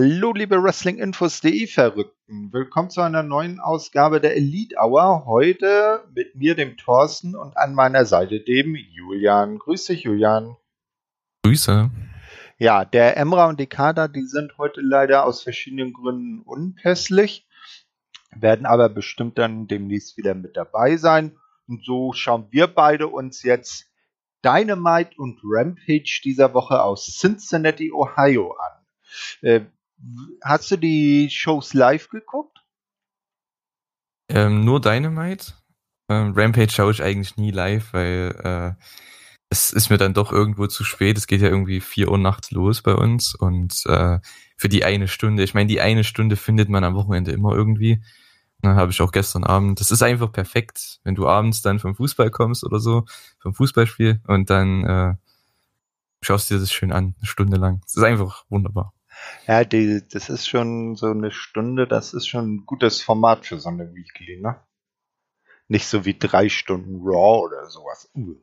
Hallo, liebe Wrestlinginfos.de Verrückten. Willkommen zu einer neuen Ausgabe der Elite Hour. Heute mit mir, dem Thorsten, und an meiner Seite dem Julian. Grüß dich, Julian. Grüße. Ja, der Emra und die Kader, die sind heute leider aus verschiedenen Gründen unpässlich, werden aber bestimmt dann demnächst wieder mit dabei sein. Und so schauen wir beide uns jetzt Dynamite und Rampage dieser Woche aus Cincinnati, Ohio an. Hast du die Shows live geguckt? Ähm, nur Dynamite. Ähm, Rampage schaue ich eigentlich nie live, weil äh, es ist mir dann doch irgendwo zu spät. Es geht ja irgendwie vier Uhr nachts los bei uns und äh, für die eine Stunde, ich meine, die eine Stunde findet man am Wochenende immer irgendwie. Ne, habe ich auch gestern Abend. Das ist einfach perfekt, wenn du abends dann vom Fußball kommst oder so, vom Fußballspiel und dann äh, schaust dir das schön an, eine Stunde lang. Das ist einfach wunderbar. Ja, die, das ist schon so eine Stunde, das ist schon ein gutes Format für so eine Weekly, ne? Nicht so wie drei Stunden Raw oder sowas. Uh.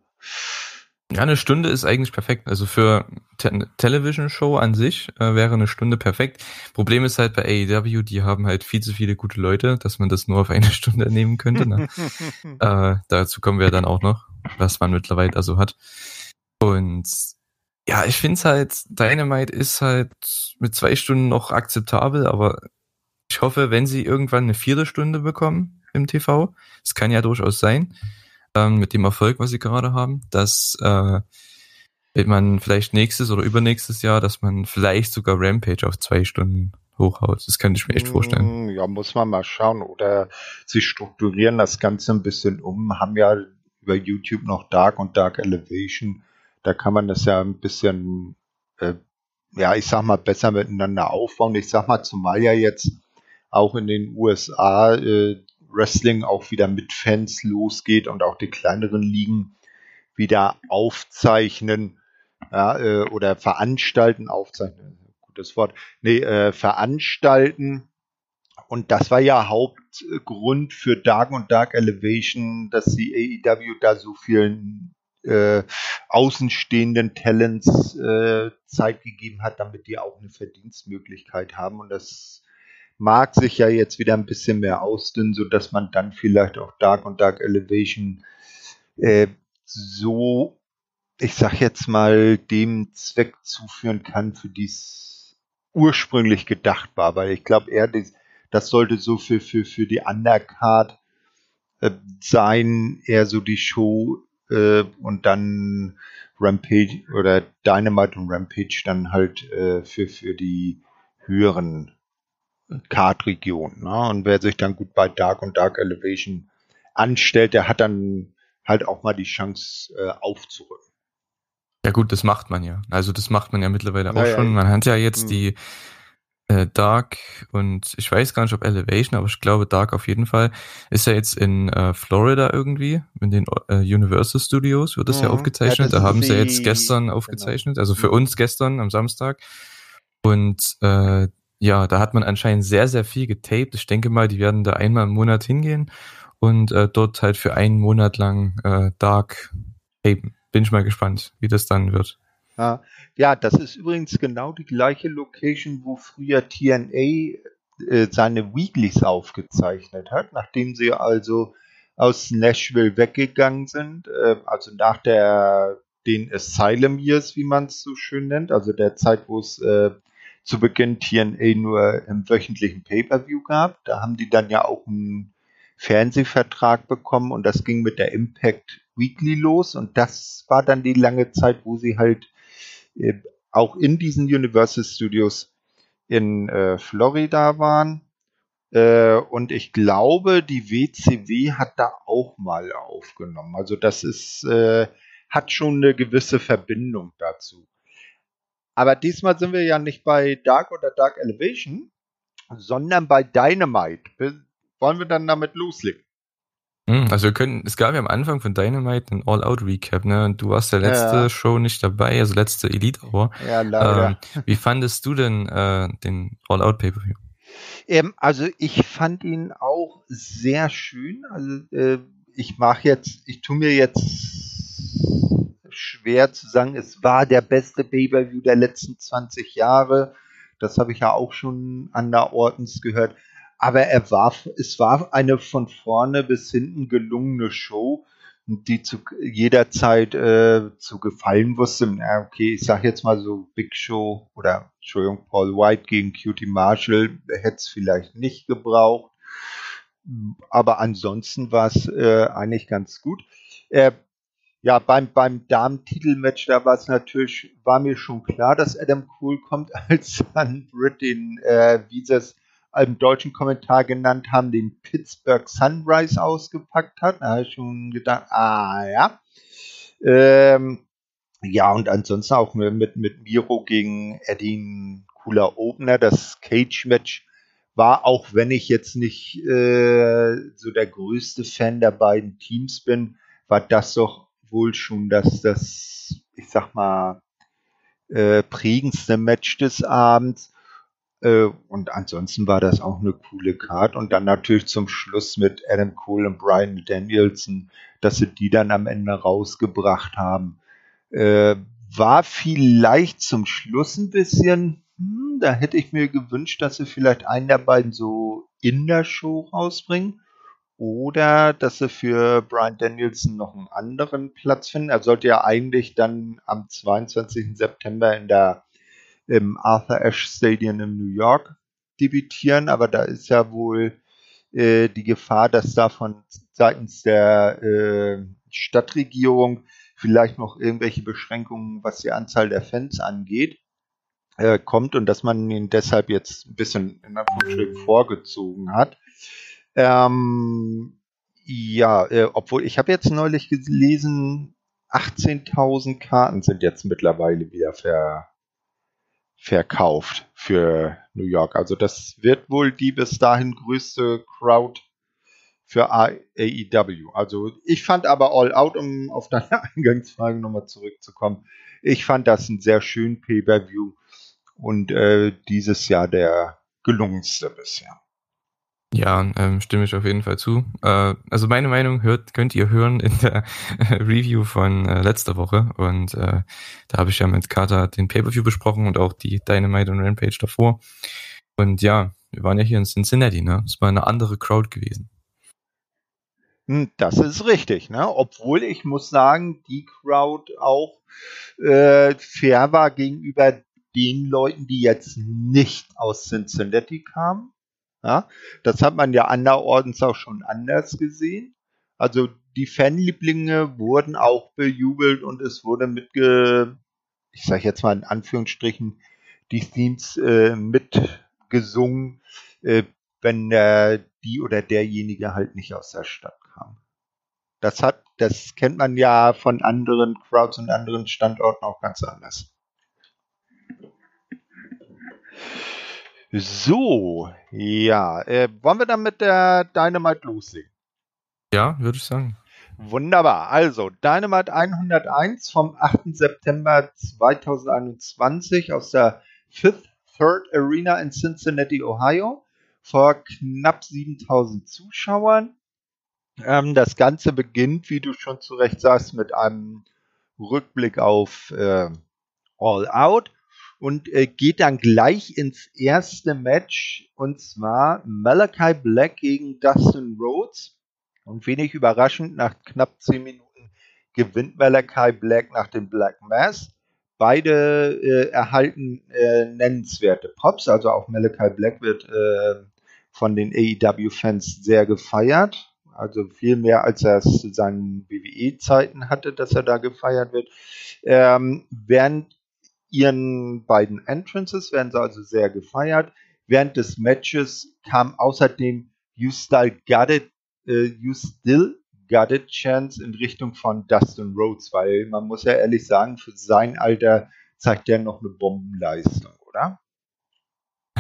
Ja, eine Stunde ist eigentlich perfekt. Also für Te Television Show an sich äh, wäre eine Stunde perfekt. Problem ist halt bei AEW, die haben halt viel zu viele gute Leute, dass man das nur auf eine Stunde nehmen könnte. Ne? äh, dazu kommen wir dann auch noch, was man mittlerweile also hat. Und ja, ich finde es halt, Dynamite ist halt mit zwei Stunden noch akzeptabel, aber ich hoffe, wenn sie irgendwann eine vierte Stunde bekommen im TV, es kann ja durchaus sein, ähm, mit dem Erfolg, was sie gerade haben, dass äh, man vielleicht nächstes oder übernächstes Jahr, dass man vielleicht sogar Rampage auf zwei Stunden hochhaut. Das könnte ich mir echt vorstellen. Mm, ja, muss man mal schauen. Oder sie strukturieren das Ganze ein bisschen um, haben ja über YouTube noch Dark und Dark Elevation. Da kann man das ja ein bisschen, äh, ja, ich sag mal, besser miteinander aufbauen. Ich sag mal, zumal ja jetzt auch in den USA äh, Wrestling auch wieder mit Fans losgeht und auch die kleineren Ligen wieder aufzeichnen ja, äh, oder veranstalten, aufzeichnen, gutes Wort, nee, äh, veranstalten. Und das war ja Hauptgrund für Dark und Dark Elevation, dass die AEW da so vielen äh, außenstehenden Talents äh, Zeit gegeben hat, damit die auch eine Verdienstmöglichkeit haben. Und das mag sich ja jetzt wieder ein bisschen mehr ausdünnen, so dass man dann vielleicht auch Dark und Dark Elevation äh, so, ich sag jetzt mal, dem Zweck zuführen kann, für dies ursprünglich gedacht war, weil ich glaube, eher das sollte so für, für, für die Undercard äh, sein, eher so die Show äh, und dann Rampage oder Dynamite und Rampage dann halt äh, für, für die höheren Kartregion. Ne? Und wer sich dann gut bei Dark und Dark Elevation anstellt, der hat dann halt auch mal die Chance äh, aufzurücken. Ja gut, das macht man ja. Also das macht man ja mittlerweile auch ja, schon. Man hat ja jetzt mhm. die äh, Dark und ich weiß gar nicht, ob Elevation, aber ich glaube Dark auf jeden Fall. Ist ja jetzt in äh, Florida irgendwie, in den äh, Universal Studios wird das mhm. ja aufgezeichnet. Ja, da haben sie jetzt gestern genau. aufgezeichnet, genau. also für mhm. uns gestern am Samstag. Und äh, ja, da hat man anscheinend sehr, sehr viel getaped. Ich denke mal, die werden da einmal im Monat hingehen und äh, dort halt für einen Monat lang äh, Dark tapen. Bin ich mal gespannt, wie das dann wird. Ja, ja, das ist übrigens genau die gleiche Location, wo früher TNA äh, seine Weeklies aufgezeichnet hat, nachdem sie also aus Nashville weggegangen sind, äh, also nach der den Asylum Years, wie man es so schön nennt, also der Zeit, wo es äh, zu Beginn TNA nur im wöchentlichen Pay-per-View gab. Da haben die dann ja auch einen Fernsehvertrag bekommen und das ging mit der Impact Weekly los und das war dann die lange Zeit, wo sie halt auch in diesen Universal Studios in äh, Florida waren. Äh, und ich glaube, die WCW hat da auch mal aufgenommen. Also das ist, äh, hat schon eine gewisse Verbindung dazu. Aber diesmal sind wir ja nicht bei Dark oder Dark Elevation, sondern bei Dynamite. Wollen wir dann damit loslegen? Hm, also wir können, es gab ja am Anfang von Dynamite ein All-Out-Recap, ne? Und du warst der letzte ja. Show nicht dabei, also letzte Elite Hour. Ja, leider. Ähm, wie fandest du denn äh, den All-Out Pay-Per-View? Ähm, also ich fand ihn auch sehr schön. Also äh, ich mache jetzt, ich tue mir jetzt schwer zu sagen, es war der beste Pay-Per-View der letzten 20 Jahre. Das habe ich ja auch schon an der Ortens gehört. Aber er war, es war eine von vorne bis hinten gelungene Show, die zu jeder Zeit äh, zu gefallen wusste. Ja, okay, ich sag jetzt mal so Big Show oder Entschuldigung, Paul White gegen Cutie Marshall hätte es vielleicht nicht gebraucht. Aber ansonsten war es äh, eigentlich ganz gut. Äh, ja, beim, beim Damen-Titelmatch, da war es natürlich, war mir schon klar, dass Adam Cole kommt, als dann Britt den, äh, es im deutschen Kommentar genannt haben, den Pittsburgh Sunrise ausgepackt hat. Da habe ich schon gedacht, ah ja. Ähm, ja, und ansonsten auch mit, mit Miro gegen Eddie cooler Opener. Das Cage-Match war, auch wenn ich jetzt nicht äh, so der größte Fan der beiden Teams bin, war das doch wohl schon das, das ich sag mal, äh, prägendste Match des Abends. Äh, und ansonsten war das auch eine coole Card. Und dann natürlich zum Schluss mit Adam Cole und Brian Danielson, dass sie die dann am Ende rausgebracht haben. Äh, war vielleicht zum Schluss ein bisschen, hm, da hätte ich mir gewünscht, dass sie vielleicht einen der beiden so in der Show rausbringen. Oder dass sie für Brian Danielson noch einen anderen Platz finden. Er sollte ja eigentlich dann am 22. September in der, im Arthur Ashe Stadium in New York debütieren, aber da ist ja wohl äh, die Gefahr, dass da von seitens der äh, Stadtregierung vielleicht noch irgendwelche Beschränkungen, was die Anzahl der Fans angeht, äh, kommt und dass man ihn deshalb jetzt ein bisschen in Anführungsstrichen vorgezogen hat. Ähm, ja, äh, obwohl ich habe jetzt neulich gelesen, 18.000 Karten sind jetzt mittlerweile wieder ver, verkauft für New York. Also das wird wohl die bis dahin größte Crowd für AEW. Also ich fand aber All Out, um auf deine Eingangsfrage nochmal zurückzukommen, ich fand das ein sehr schön Pay-per-View und äh, dieses Jahr der gelungenste bisher. Ja, ähm, stimme ich auf jeden Fall zu. Äh, also meine Meinung hört, könnt ihr hören in der Review von äh, letzter Woche. Und äh, da habe ich ja mit Carter den Pay-Per-View besprochen und auch die Dynamite und Rampage davor. Und ja, wir waren ja hier in Cincinnati, ne? Es war eine andere Crowd gewesen. Hm, das ist richtig, ne? Obwohl ich muss sagen, die Crowd auch äh, fair war gegenüber den Leuten, die jetzt nicht aus Cincinnati kamen. Ja, das hat man ja anderorts auch schon anders gesehen. Also die Fanlieblinge wurden auch bejubelt und es wurde mitge, ich sage jetzt mal in Anführungsstrichen, die Themes äh, mitgesungen, äh, wenn äh, die oder derjenige halt nicht aus der Stadt kam. Das hat, das kennt man ja von anderen Crowds und anderen Standorten auch ganz anders. So, ja, äh, wollen wir dann mit der Dynamite loslegen? Ja, würde ich sagen. Wunderbar. Also, Dynamite 101 vom 8. September 2021 aus der Fifth Third Arena in Cincinnati, Ohio, vor knapp 7000 Zuschauern. Ähm, das Ganze beginnt, wie du schon zu Recht sagst, mit einem Rückblick auf äh, All Out und äh, geht dann gleich ins erste Match und zwar Malachi Black gegen Dustin Rhodes. Und wenig überraschend, nach knapp 10 Minuten gewinnt Malachi Black nach dem Black Mass. Beide äh, erhalten äh, nennenswerte Pops, also auch Malachi Black wird äh, von den AEW-Fans sehr gefeiert. Also viel mehr, als er es zu seinen WWE-Zeiten hatte, dass er da gefeiert wird. Ähm, während ihren beiden Entrances werden sie also sehr gefeiert. Während des Matches kam außerdem You Still Got It, uh, You Still Got It Chance in Richtung von Dustin Rhodes, weil man muss ja ehrlich sagen, für sein Alter zeigt der noch eine Bombenleistung, oder?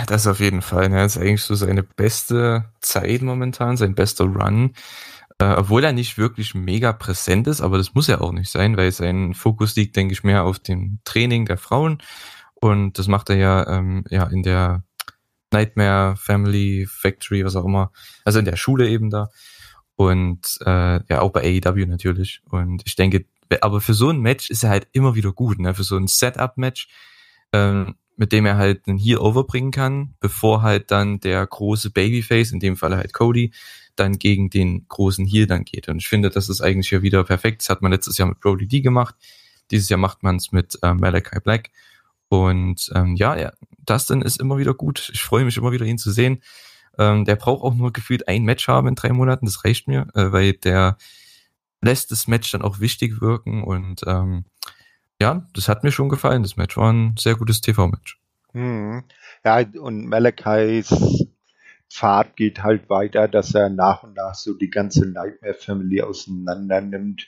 Das auf jeden Fall. Ne? Das ist eigentlich so seine beste Zeit momentan, sein bester Run. Äh, obwohl er nicht wirklich mega präsent ist, aber das muss er auch nicht sein, weil sein Fokus liegt, denke ich, mehr auf dem Training der Frauen. Und das macht er ja, ähm, ja in der Nightmare Family Factory, was auch immer. Also in der Schule eben da. Und äh, ja, auch bei AEW natürlich. Und ich denke, aber für so ein Match ist er halt immer wieder gut, ne? Für so ein Setup-Match. Ähm, mit dem er halt einen Heal overbringen kann, bevor halt dann der große Babyface, in dem Fall halt Cody, dann gegen den großen Heal dann geht. Und ich finde, das ist eigentlich ja wieder perfekt. Das hat man letztes Jahr mit Brody D gemacht. Dieses Jahr macht man es mit äh, Malachi Black. Und ähm, ja, ja, Dustin ist immer wieder gut. Ich freue mich immer wieder, ihn zu sehen. Ähm, der braucht auch nur gefühlt ein Match haben in drei Monaten. Das reicht mir, äh, weil der lässt das Match dann auch wichtig wirken. Und ähm, ja, das hat mir schon gefallen. Das Match war ein sehr gutes TV-Match. Hm. Ja, und Malachis Pfad geht halt weiter, dass er nach und nach so die ganze Nightmare Family auseinander nimmt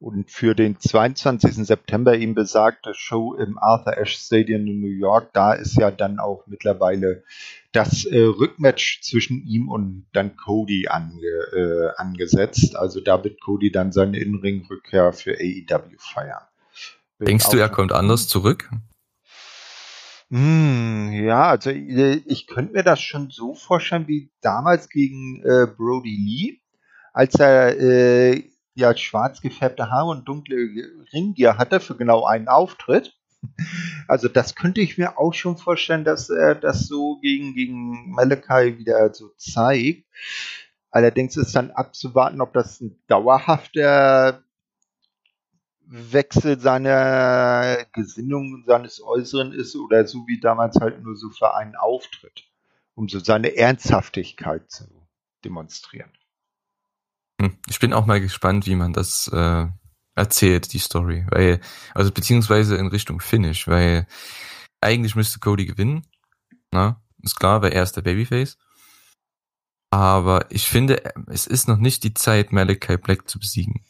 und für den 22. September ihm besagte Show im Arthur Ashe Stadium in New York, da ist ja dann auch mittlerweile das äh, Rückmatch zwischen ihm und dann Cody ange, äh, angesetzt. Also da wird Cody dann seine In-Ring-Rückkehr für AEW feiern. Wird Denkst du, er kommt anders zurück? Hm, ja, also äh, ich könnte mir das schon so vorstellen wie damals gegen äh, Brody Lee, als er äh, ja schwarz gefärbte Haare und dunkle Ringgier hatte für genau einen Auftritt. Also das könnte ich mir auch schon vorstellen, dass er das so gegen, gegen Malachi wieder so zeigt. Allerdings ist dann abzuwarten, ob das ein dauerhafter Wechsel seiner Gesinnung, seines Äußeren ist oder so wie damals halt nur so für einen Auftritt, um so seine Ernsthaftigkeit zu demonstrieren. Hm, ich bin auch mal gespannt, wie man das äh, erzählt, die Story. Weil, also beziehungsweise in Richtung Finish, weil eigentlich müsste Cody gewinnen. Na, ist klar, weil er ist der Babyface. Aber ich finde, es ist noch nicht die Zeit, Malachi Black zu besiegen.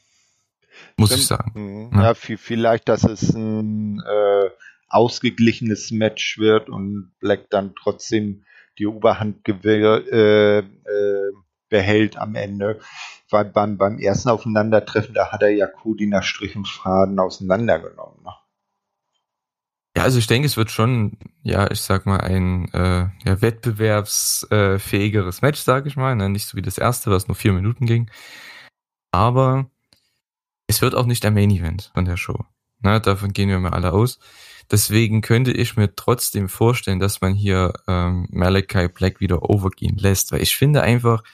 Muss Stimmt. ich sagen. Mhm. Ja, vielleicht, dass es ein äh, ausgeglichenes Match wird und Black dann trotzdem die Oberhand äh, äh, behält am Ende. Weil beim, beim ersten Aufeinandertreffen, da hat er ja Cody nach Strich und Faden auseinandergenommen. Ne? Ja, also ich denke, es wird schon, ja, ich sag mal, ein äh, ja, wettbewerbsfähigeres Match, sag ich mal. Ne? Nicht so wie das erste, was nur vier Minuten ging. Aber es wird auch nicht der Main Event von der Show. Ne? Davon gehen wir mal alle aus. Deswegen könnte ich mir trotzdem vorstellen, dass man hier ähm, Malachi Black wieder overgehen lässt, weil ich finde einfach,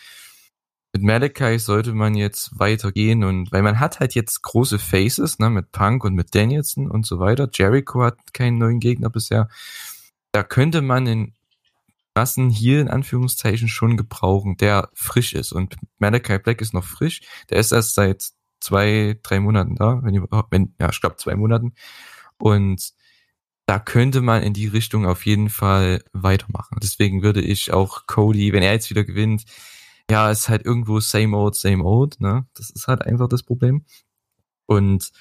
mit Malachi sollte man jetzt weitergehen und weil man hat halt jetzt große Faces, ne, mit Punk und mit Danielson und so weiter. Jericho hat keinen neuen Gegner bisher. Da könnte man den krassen hier in Anführungszeichen schon gebrauchen, der frisch ist. Und Malachi Black ist noch frisch. Der ist erst seit zwei, drei Monaten da, wenn, wenn ja, ich glaube zwei Monaten. Und da könnte man in die Richtung auf jeden Fall weitermachen. Deswegen würde ich auch Cody, wenn er jetzt wieder gewinnt, ja, ist halt irgendwo same old, same old, ne? Das ist halt einfach das Problem. Und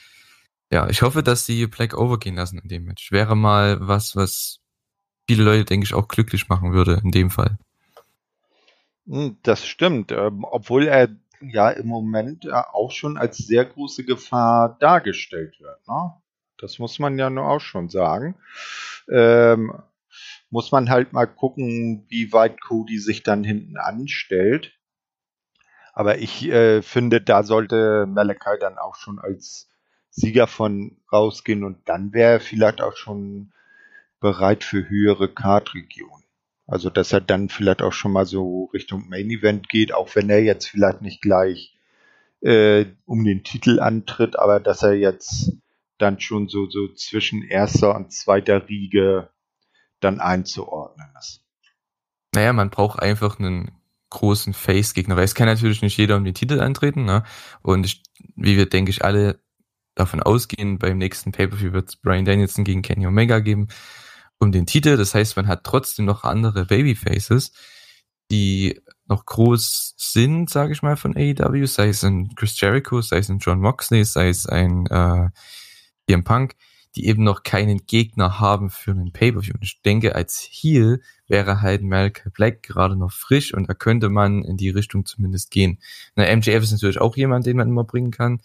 ja, ich hoffe, dass sie Black overgehen lassen in dem Match. Wäre mal was, was viele Leute, denke ich, auch glücklich machen würde in dem Fall. Hm, das stimmt, ähm, obwohl er ja im Moment auch schon als sehr große Gefahr dargestellt wird. Ne? Das muss man ja nur auch schon sagen. Ähm, muss man halt mal gucken, wie weit Cody sich dann hinten anstellt. Aber ich äh, finde, da sollte Malachi dann auch schon als Sieger von rausgehen und dann wäre er vielleicht auch schon bereit für höhere Kartregionen. Also, dass er dann vielleicht auch schon mal so Richtung Main Event geht, auch wenn er jetzt vielleicht nicht gleich äh, um den Titel antritt, aber dass er jetzt dann schon so, so zwischen erster und zweiter Riege dann einzuordnen ist. Naja, man braucht einfach einen großen Face-Gegner, weil es kann natürlich nicht jeder um den Titel antreten, ne? Und ich, wie wir, denke ich, alle davon ausgehen, beim nächsten Pay-Per-View wird es Brian Danielson gegen Kenny Omega geben um den Titel. Das heißt, man hat trotzdem noch andere Babyfaces, die noch groß sind, sage ich mal, von AEW, sei es ein Chris Jericho, sei es ein John Moxley, sei es ein äh, CM Punk, die eben noch keinen Gegner haben für einen Pay-Per-View. Und ich denke, als Heel wäre halt Malcolm Black gerade noch frisch und da könnte man in die Richtung zumindest gehen. Na, MJF ist natürlich auch jemand, den man immer bringen kann.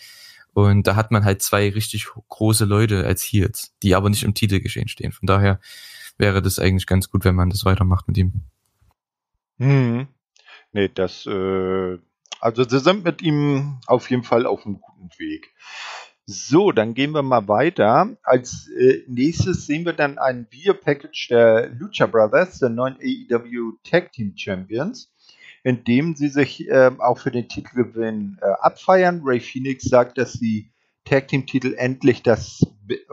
Und da hat man halt zwei richtig große Leute als Heels, die aber nicht im Titelgeschehen stehen. Von daher wäre das eigentlich ganz gut, wenn man das weitermacht mit ihm. Hm. Nee, das, äh, also sie sind mit ihm auf jeden Fall auf einem guten Weg. So, dann gehen wir mal weiter. Als äh, nächstes sehen wir dann ein Video-Package der Lucha Brothers, der neuen AEW Tag Team Champions, in dem sie sich äh, auch für den Titelgewinn äh, abfeiern. Ray Phoenix sagt, dass die Tag Team Titel endlich das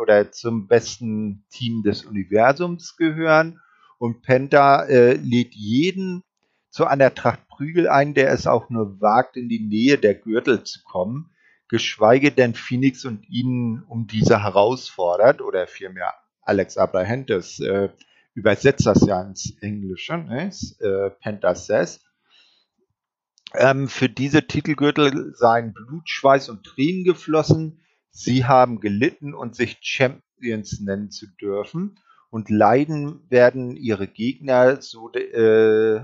oder zum besten Team des Universums gehören und Penta äh, lädt jeden zu einer Tracht Prügel ein, der es auch nur wagt, in die Nähe der Gürtel zu kommen geschweige denn Phoenix und ihn um diese herausfordert, oder vielmehr Alex Abrahantes äh, übersetzt das ja ins Englische, ne? äh, Penta says. Ähm, für diese Titelgürtel seien Blut, Schweiß und Tränen geflossen. Sie haben gelitten und sich Champions nennen zu dürfen. Und leiden werden ihre Gegner, so, äh,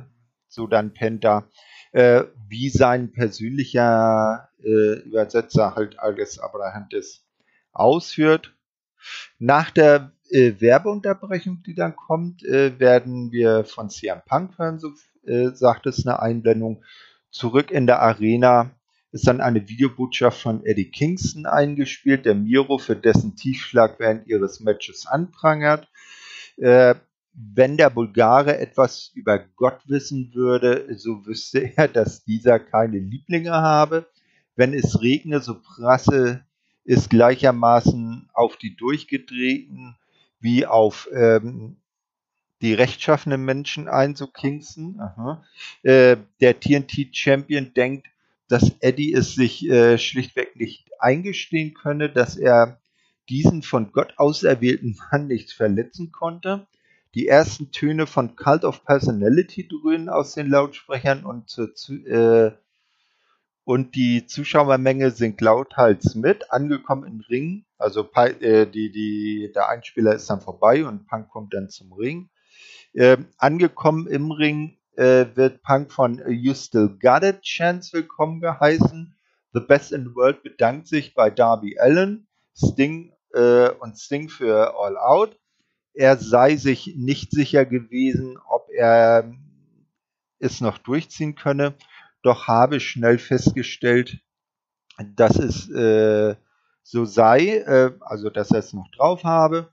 so dann Penta, äh, wie sein persönlicher äh, Übersetzer halt Alges Abrahantes ausführt. Nach der äh, Werbeunterbrechung, die dann kommt, äh, werden wir von CM Punk hören, so äh, sagt es eine Einblendung. Zurück in der Arena ist dann eine Videobotschaft von Eddie Kingston eingespielt, der Miro für dessen Tiefschlag während ihres Matches anprangert. Äh, wenn der Bulgare etwas über Gott wissen würde, so wüsste er, dass dieser keine Lieblinge habe. Wenn es regne, so prasse es gleichermaßen auf die Durchgedrehten wie auf ähm, die rechtschaffenen Menschen ein, so Kingston. Äh, der TNT-Champion denkt, dass Eddie es sich äh, schlichtweg nicht eingestehen könne, dass er diesen von Gott auserwählten Mann nicht verletzen konnte. Die ersten Töne von Cult of Personality dröhnen aus den Lautsprechern und, zur, äh, und die Zuschauermenge singt lauthals mit. Angekommen im Ring, also äh, die, die, der Einspieler ist dann vorbei und Punk kommt dann zum Ring. Äh, angekommen im Ring äh, wird Punk von You Still Got It Chance willkommen geheißen. The Best in the World bedankt sich bei Darby Allen, Sting äh, und Sting für All Out er sei sich nicht sicher gewesen, ob er es noch durchziehen könne, doch habe schnell festgestellt, dass es äh, so sei, äh, also dass er es noch drauf habe,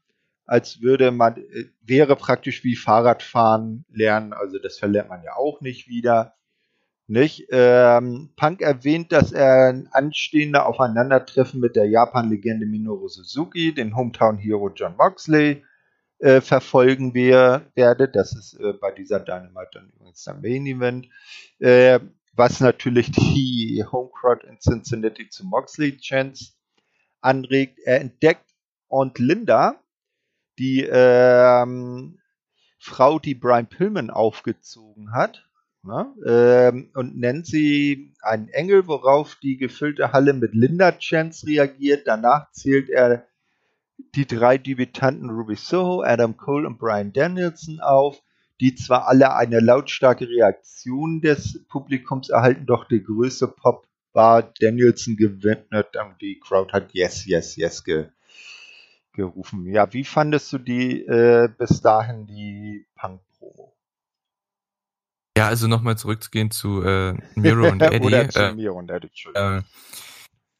als würde man, äh, wäre praktisch wie Fahrradfahren lernen, also das verlernt man ja auch nicht wieder. Nicht? Ähm, Punk erwähnt, dass er ein anstehender Aufeinandertreffen mit der Japan-Legende Minoru Suzuki, den Hometown-Hero John Moxley, äh, verfolgen wir, werde. Das ist äh, bei dieser Dynamite dann übrigens der Main Event. Äh, was natürlich die Homecrowd in Cincinnati zu Moxley Chance anregt. Er entdeckt und Linda, die ähm, Frau, die Brian Pillman aufgezogen hat, ne, ähm, und nennt sie einen Engel, worauf die gefüllte Halle mit Linda Chance reagiert. Danach zählt er die drei Debütanten Ruby Soho, Adam Cole und Brian Danielson auf, die zwar alle eine lautstarke Reaktion des Publikums erhalten, doch der größte Pop war Danielson gewidmet und die Crowd hat Yes, Yes, Yes ge gerufen. Ja, wie fandest du die äh, bis dahin die Punk-Promo? Ja, also nochmal zurückzugehen zu äh, Miro und Eddie. Oder zu äh, Miro und Eddie, Entschuldigung. Äh,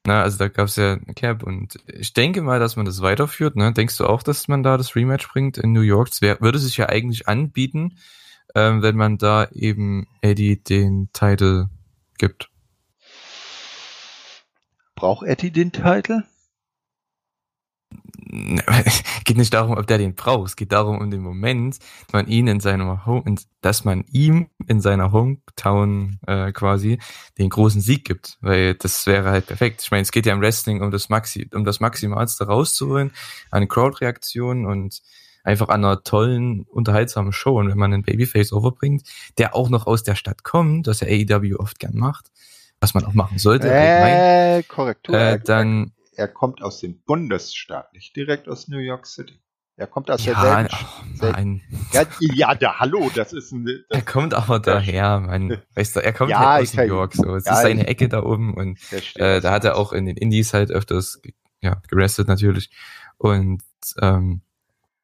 na, also da gab es ja eine Cap und ich denke mal, dass man das weiterführt. Ne? Denkst du auch, dass man da das Rematch bringt in New York? Es wär, würde sich ja eigentlich anbieten, ähm, wenn man da eben Eddie den Titel gibt. Braucht Eddie den Titel? geht nicht darum, ob der den braucht. Es geht darum, um den Moment, dass man ihn in seiner Home, dass man ihm in seiner Hometown äh, quasi den großen Sieg gibt, weil das wäre halt perfekt. Ich meine, es geht ja im Wrestling um das Maxi, um das Maximalste rauszuholen, eine Crowd-Reaktion und einfach an einer tollen, unterhaltsamen Show. Und wenn man einen Babyface overbringt, der auch noch aus der Stadt kommt, das ja AEW oft gern macht, was man auch machen sollte, äh, Korrektur, äh, dann er kommt aus dem Bundesstaat, nicht direkt aus New York City. Er kommt aus ja, der selben, oh, ja, der Hallo, das ist ein. Das er kommt aber daher, man, weißt du, er kommt ja, halt aus New York, so, es ja, ist seine Ecke da oben und äh, da hat er auch in den Indies halt öfters, ja, gerestet natürlich und ähm,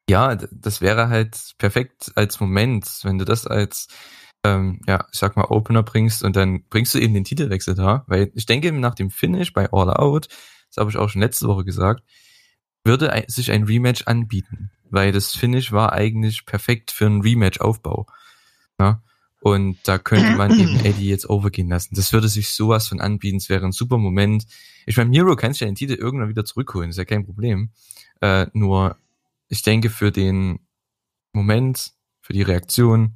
ja, das wäre halt perfekt als Moment, wenn du das als ähm, ja, ich sag mal, Opener bringst und dann bringst du eben den Titelwechsel da, weil ich denke, nach dem Finish bei All Out das habe ich auch schon letzte Woche gesagt, würde sich ein Rematch anbieten, weil das Finish war eigentlich perfekt für einen Rematch-Aufbau. Ja? Und da könnte man eben Eddie jetzt overgehen lassen. Das würde sich sowas von anbieten. Es wäre ein super Moment. Ich meine, Miro kann sich ja den Titel irgendwann wieder zurückholen. Ist ja kein Problem. Äh, nur, ich denke, für den Moment, für die Reaktion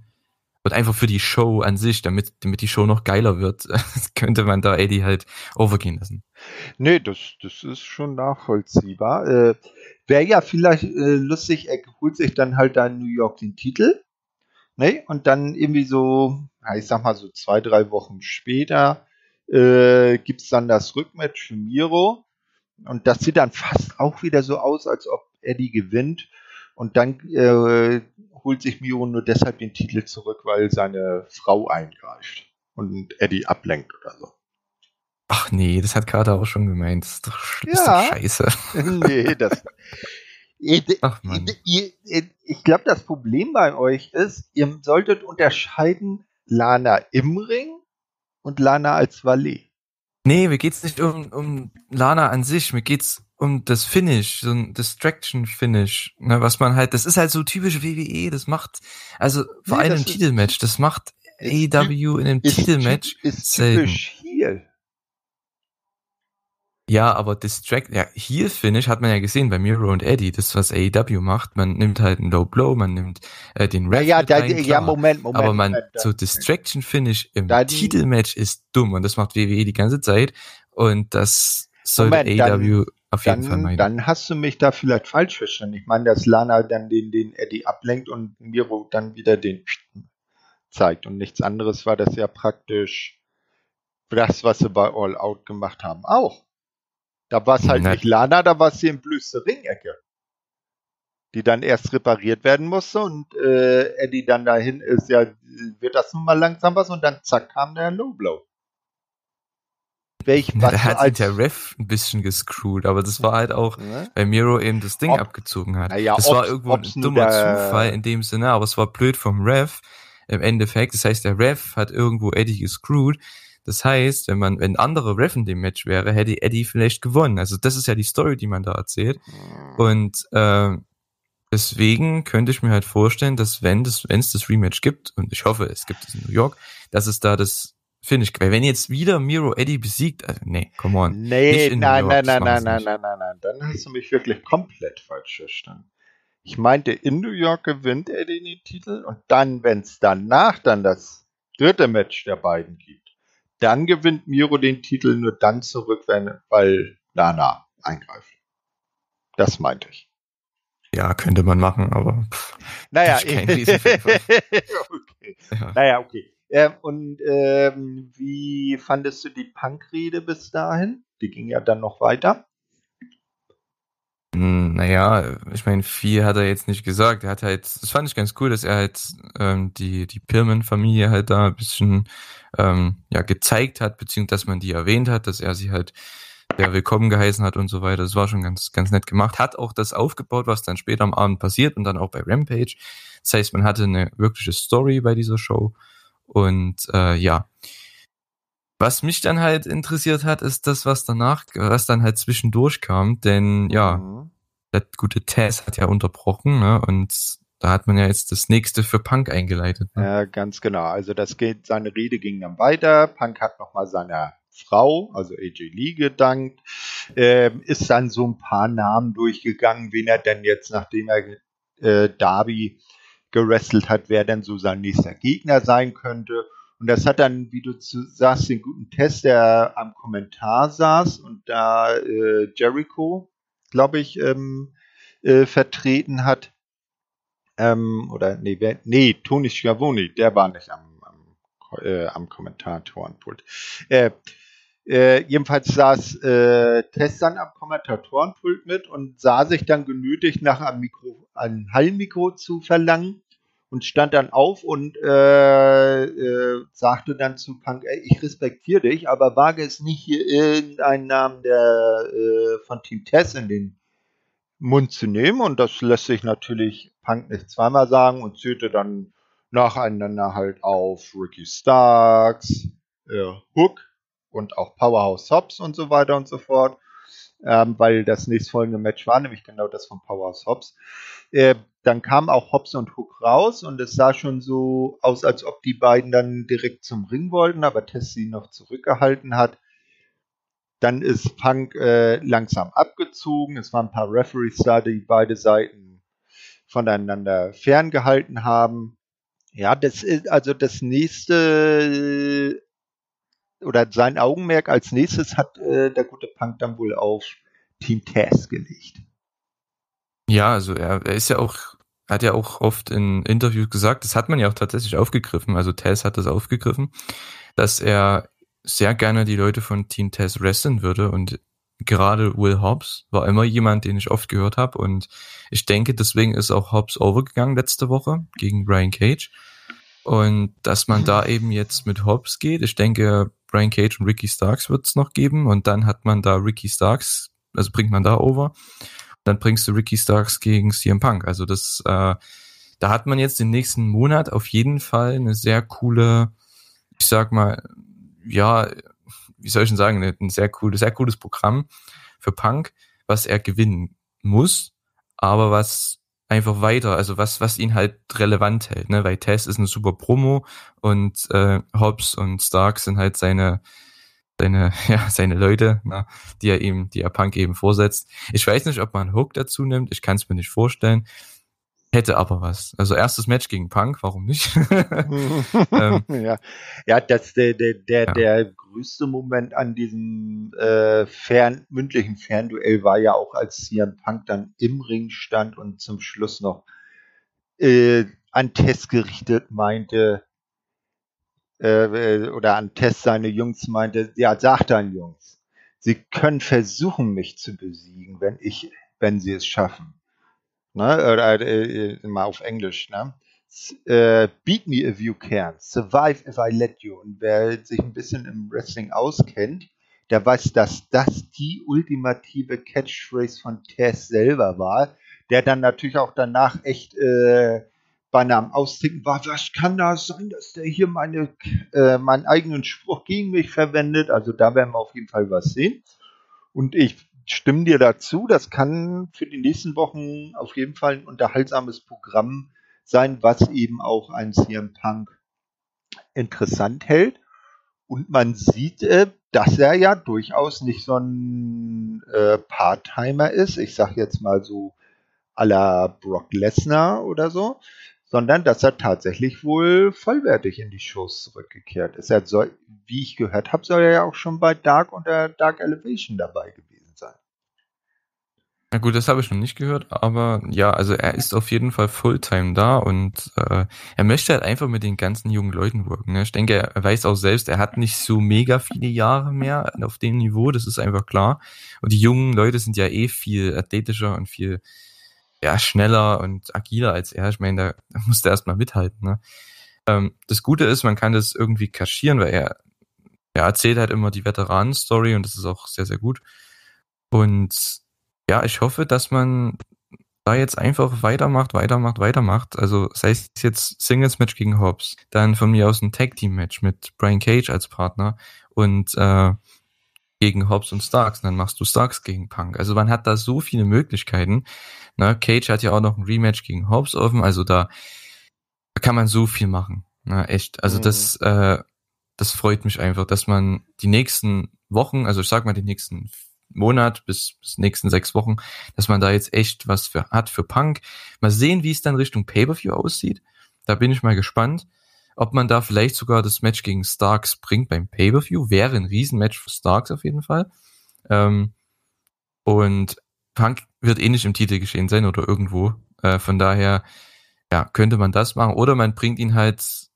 und einfach für die Show an sich, damit, damit die Show noch geiler wird, könnte man da Eddie halt overgehen lassen. Nee, das, das ist schon nachvollziehbar. Äh, Wäre ja vielleicht äh, lustig, er holt sich dann halt da in New York den Titel. Ne? Und dann irgendwie so, ich sag mal so zwei, drei Wochen später äh, gibt es dann das Rückmatch für Miro. Und das sieht dann fast auch wieder so aus, als ob Eddie gewinnt. Und dann äh, holt sich Miro nur deshalb den Titel zurück, weil seine Frau eingreift und Eddie ablenkt oder so. Ach nee, das hat Carter auch schon gemeint. Das ist doch, ja. ist doch scheiße. nee, das. Ach, Mann. Ich glaube, das Problem bei euch ist, ihr solltet unterscheiden Lana im Ring und Lana als Valet. Nee, mir geht's nicht um, um Lana an sich, mir geht's um das Finish, so ein Distraction-Finish, ne, was man halt, das ist halt so typisch WWE, das macht, also vor nee, allem im Titelmatch, das macht AEW in einem Titelmatch ist selten. typisch hier. Ja, aber Distract, ja, hier Finish hat man ja gesehen bei Miro und Eddie, das was AEW macht, man nimmt halt einen Low Blow, man nimmt äh, den Ref ja, ja, rein, ja, Moment, Moment. Aber man, Moment, so Distraction Finish im Titelmatch ist dumm und das macht WWE die ganze Zeit und das sollte Moment, AEW auf jeden dann, Fall meinen. Dann hast du mich da vielleicht falsch verstanden. Ich meine, dass Lana dann den, den Eddie ablenkt und Miro dann wieder den zeigt und nichts anderes war das ja praktisch das, was sie bei All Out gemacht haben, auch. Da war es halt Nein. nicht Lana, da war es hier im blöste Ringecke. Die dann erst repariert werden musste und äh, Eddie dann dahin ist, ja, wird das nun mal langsam was und dann zack kam der Low Blow. Welch, was da hat sich der Ref ein bisschen gescrewt, aber das war halt auch, ne? weil Miro eben das Ding Ob, abgezogen hat. Ja, das war irgendwo ein dummer Zufall in dem Sinne, aber es war blöd vom Ref im Endeffekt. Das heißt, der Ref hat irgendwo Eddie gescrewt das heißt, wenn man, wenn andere Ref in dem Match wäre, hätte Eddie vielleicht gewonnen. Also das ist ja die Story, die man da erzählt. Und äh, deswegen könnte ich mir halt vorstellen, dass wenn das, wenn es das Rematch gibt, und ich hoffe, es gibt es in New York, dass es da das Finish wenn jetzt wieder Miro Eddie besiegt, also nee, come on. Nee, nein, nein, nein, nein, nein, nein, nein, nein, dann hast du mich wirklich komplett falsch verstanden. Ich meinte, in New York gewinnt Eddie den Titel und dann, wenn es danach dann das dritte Match der beiden gibt, dann gewinnt Miro den Titel nur dann zurück, wenn, weil Lana eingreift. Das meinte ich. Ja, könnte man machen, aber pff, naja, okay. Ja. Naja, okay. Ähm, und ähm, wie fandest du die Punk-Rede bis dahin? Die ging ja dann noch weiter. Hm, naja, ich meine, viel hat er jetzt nicht gesagt. Er hat halt, das fand ich ganz cool, dass er halt ähm, die, die Pirmen-Familie halt da ein bisschen ähm, ja, gezeigt hat, beziehungsweise dass man die erwähnt hat, dass er sie halt sehr willkommen geheißen hat und so weiter. Das war schon ganz, ganz nett gemacht. Hat auch das aufgebaut, was dann später am Abend passiert und dann auch bei Rampage. Das heißt, man hatte eine wirkliche Story bei dieser Show. Und äh, ja, was mich dann halt interessiert hat, ist das, was danach, was dann halt zwischendurch kam, denn ja, mhm. der gute Tess hat ja unterbrochen, ne? Und da hat man ja jetzt das nächste für Punk eingeleitet. Ne? Ja, ganz genau. Also das geht, seine Rede ging dann weiter. Punk hat nochmal seiner Frau, also AJ Lee, gedankt. Ähm, ist dann so ein paar Namen durchgegangen, wen er denn jetzt, nachdem er äh, Darby gerestelt hat, wer denn so sein nächster Gegner sein könnte. Und das hat dann, wie du sagst, den guten Test, der am Kommentar saß und da äh, Jericho, glaube ich, ähm, äh, vertreten hat. Ähm, oder nee, wer, nee, Tony Schiavoni, der war nicht am, am, äh, am Kommentatorenpult. Äh, äh, jedenfalls saß äh, Tess dann am Kommentatorenpult mit und sah sich dann genötigt, nach einem, Mikro, einem Hallmikro zu verlangen und stand dann auf und äh, äh, sagte dann zu Punk, ey, ich respektiere dich, aber wage es nicht hier irgendeinen Namen der äh, von Team Tess in den Mund zu nehmen und das lässt sich natürlich Punk nicht zweimal sagen und zählte dann nacheinander halt auf Ricky Starks, äh, Hook und auch Powerhouse Hobbs und so weiter und so fort. Ähm, weil das nächstfolgende Match war nämlich genau das von Powerhouse Hobbs. Äh, dann kam auch Hobbs und Hook raus und es sah schon so aus, als ob die beiden dann direkt zum Ring wollten, aber Tess sie noch zurückgehalten hat. Dann ist Punk äh, langsam abgezogen. Es waren ein paar Referees da, die beide Seiten voneinander ferngehalten haben. Ja, das ist also das nächste oder sein Augenmerk als nächstes hat äh, der gute Punk dann wohl auf Team Taz gelegt. Ja, also er, er ist ja auch, hat ja auch oft in Interviews gesagt, das hat man ja auch tatsächlich aufgegriffen, also Taz hat das aufgegriffen, dass er sehr gerne die Leute von Team Taz wrestlen würde und gerade Will Hobbs war immer jemand, den ich oft gehört habe und ich denke, deswegen ist auch Hobbs overgegangen letzte Woche gegen Brian Cage und dass man da eben jetzt mit Hobbs geht, ich denke, Brian Cage und Ricky Starks wird es noch geben und dann hat man da Ricky Starks, also bringt man da over dann bringst du Ricky Starks gegen CM Punk. Also das, äh, da hat man jetzt den nächsten Monat auf jeden Fall eine sehr coole, ich sag mal, ja, wie soll ich denn sagen, ein sehr cooles, sehr cooles Programm für Punk, was er gewinnen muss, aber was einfach weiter, also was, was ihn halt relevant hält, ne? Weil Tess ist eine super Promo und äh, Hobbs und Stark sind halt seine seine, ja, seine Leute, na, die er ihm, die er Punk eben vorsetzt. Ich weiß nicht, ob man Hook dazu nimmt, ich kann es mir nicht vorstellen. Hätte aber was. Also erstes Match gegen Punk, warum nicht? ähm, ja. ja, das der, der, der, ja. der größte Moment an diesem äh, fern, mündlichen Fernduell war ja auch, als CM Punk dann im Ring stand und zum Schluss noch äh, an Test gerichtet meinte, äh, oder an Tess seine Jungs meinte, ja, sag deinen Jungs, sie können versuchen, mich zu besiegen, wenn ich, wenn sie es schaffen. Ne? Oder äh, äh mal auf Englisch, ne? Uh, beat me if you can, survive if I let you. Und wer sich ein bisschen im Wrestling auskennt, der weiß, dass das die ultimative Catchphrase von Tess selber war, der dann natürlich auch danach echt äh, beinahe am Austicken war, was kann das sein, dass der hier meine, äh, meinen eigenen Spruch gegen mich verwendet? Also da werden wir auf jeden Fall was sehen. Und ich stimme dir dazu, das kann für die nächsten Wochen auf jeden Fall ein unterhaltsames Programm sein, was eben auch ein CM Punk interessant hält. Und man sieht, äh, dass er ja durchaus nicht so ein äh, Part-Timer ist. Ich sag jetzt mal so à la Brock Lesnar oder so, sondern dass er tatsächlich wohl vollwertig in die Shows zurückgekehrt ist. Er soll, wie ich gehört habe, soll er ja auch schon bei Dark und der Dark Elevation dabei gewesen Ja gut, das habe ich noch nicht gehört, aber ja, also er ist auf jeden Fall Fulltime da und äh, er möchte halt einfach mit den ganzen jungen Leuten wirken. Ne? Ich denke, er weiß auch selbst, er hat nicht so mega viele Jahre mehr auf dem Niveau, das ist einfach klar. Und die jungen Leute sind ja eh viel athletischer und viel ja, schneller und agiler als er. Ich meine, da, musste er erstmal mithalten. Ne? Ähm, das Gute ist, man kann das irgendwie kaschieren, weil er, er erzählt halt immer die Veteranen-Story und das ist auch sehr, sehr gut. Und ja, ich hoffe, dass man da jetzt einfach weitermacht, weitermacht, weitermacht. Also sei es jetzt Singles-Match gegen Hobbs, dann von mir aus ein Tag-Team-Match mit Brian Cage als Partner und äh, gegen Hobbs und Starks, und dann machst du Starks gegen Punk. Also man hat da so viele Möglichkeiten. Na, Cage hat ja auch noch ein Rematch gegen Hobbs offen, also da, kann man so viel machen. Na, echt. Also mhm. das, äh, das freut mich einfach, dass man die nächsten Wochen, also ich sag mal den nächsten Monat bis, bis nächsten sechs Wochen, dass man da jetzt echt was für, hat für Punk. Mal sehen, wie es dann Richtung Pay-Per-View aussieht. Da bin ich mal gespannt ob man da vielleicht sogar das Match gegen Starks bringt beim Pay-Per-View. Wäre ein Riesenmatch für Starks auf jeden Fall. Ähm, und Punk wird eh nicht im Titel geschehen sein oder irgendwo. Äh, von daher, ja, könnte man das machen. Oder man bringt ihn halt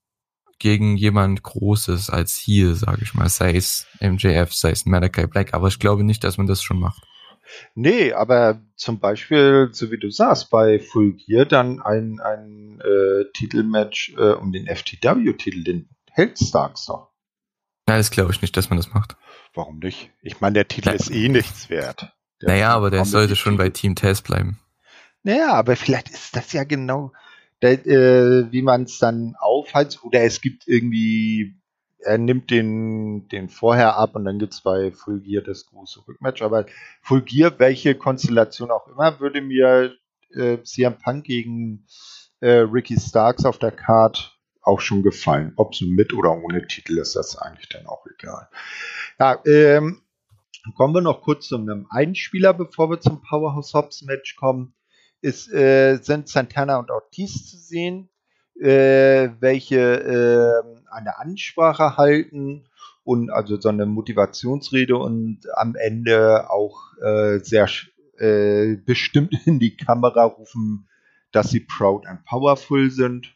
gegen jemand Großes als Heel, sage ich mal. Sei es MJF, sei es Malachi Black. Aber ich glaube nicht, dass man das schon macht. Nee, aber zum Beispiel, so wie du sagst, bei Full Gear dann ein, ein äh, Titelmatch äh, um den FTW-Titel, den hält Starks doch. Nein, das glaube ich nicht, dass man das macht. Warum nicht? Ich meine, der Titel Na, ist eh nichts wert. Der naja, aber der sollte schon bei Team Test bleiben. Naja, aber vielleicht ist das ja genau, äh, wie man es dann aufheizt. Oder es gibt irgendwie er nimmt den, den vorher ab und dann gibt es bei Full Gear das große Rückmatch. Aber Full Gear, welche Konstellation auch immer, würde mir äh, CM Punk gegen äh, Ricky Starks auf der Card auch schon gefallen. Ob es mit oder ohne Titel ist, das eigentlich dann auch egal. Ja, ähm, kommen wir noch kurz zu einem Einspieler, bevor wir zum Powerhouse Hobbs Match kommen. Ist, äh, sind Santana und Ortiz zu sehen, äh, welche äh, eine Ansprache halten und also so eine Motivationsrede und am Ende auch äh, sehr äh, bestimmt in die Kamera rufen, dass sie proud and powerful sind.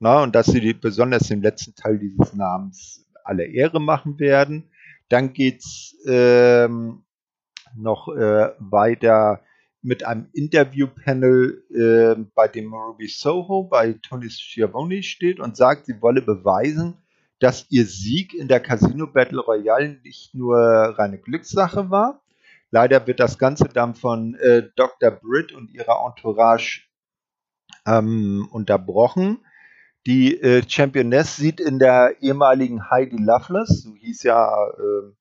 Na, und dass sie die, besonders im letzten Teil dieses Namens alle Ehre machen werden. Dann geht's ähm, noch äh, weiter mit einem Interviewpanel, äh, bei dem Ruby Soho bei Tony Schiavone steht und sagt, sie wolle beweisen, dass ihr Sieg in der Casino Battle Royale nicht nur reine Glückssache war. Leider wird das Ganze dann von äh, Dr. Britt und ihrer Entourage ähm, unterbrochen. Die äh, Championess sieht in der ehemaligen Heidi Loveless, so hieß ja äh,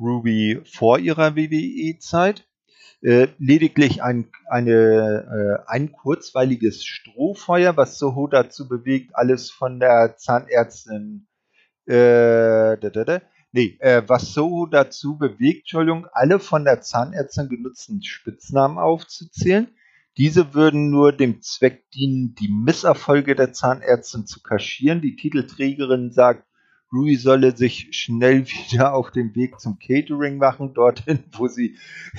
Ruby vor ihrer WWE-Zeit, äh, lediglich ein, eine, äh, ein kurzweiliges Strohfeuer, was Soho dazu bewegt, alles von der Zahnärztin, äh, da, da, da, nee, äh, was Soho dazu bewegt, Entschuldigung, alle von der Zahnärztin genutzten Spitznamen aufzuzählen. Diese würden nur dem Zweck dienen, die Misserfolge der Zahnärztin zu kaschieren. Die Titelträgerin sagt, Rui solle sich schnell wieder auf den Weg zum Catering machen, dorthin, wo sie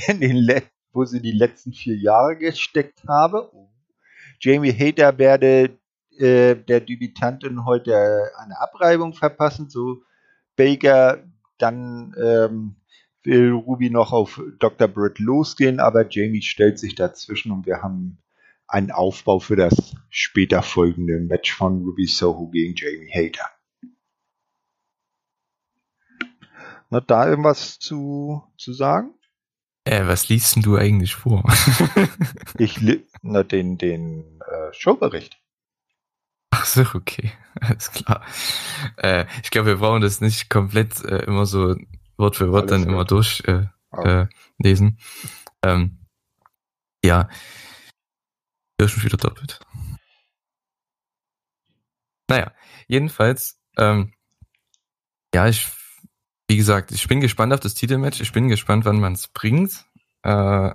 in den wo sie die letzten vier Jahre gesteckt habe. Jamie Hater werde äh, der Debütantin heute eine Abreibung verpassen, so Baker. Dann ähm, will Ruby noch auf Dr. Britt losgehen, aber Jamie stellt sich dazwischen und wir haben einen Aufbau für das später folgende Match von Ruby Soho gegen Jamie Hater. Na, da irgendwas zu, zu sagen? Äh, was liest denn du eigentlich vor? ich na, den, den äh, Showbericht. Ach so, okay. Alles klar. Äh, ich glaube, wir brauchen das nicht komplett äh, immer so Wort für Wort Alles dann gut. immer durchlesen. Äh, oh. äh, ähm, ja. Ja, schon wieder doppelt. Naja, jedenfalls, ähm, ja, ich wie gesagt, ich bin gespannt auf das Titelmatch. Ich bin gespannt, wann man es bringt. Äh,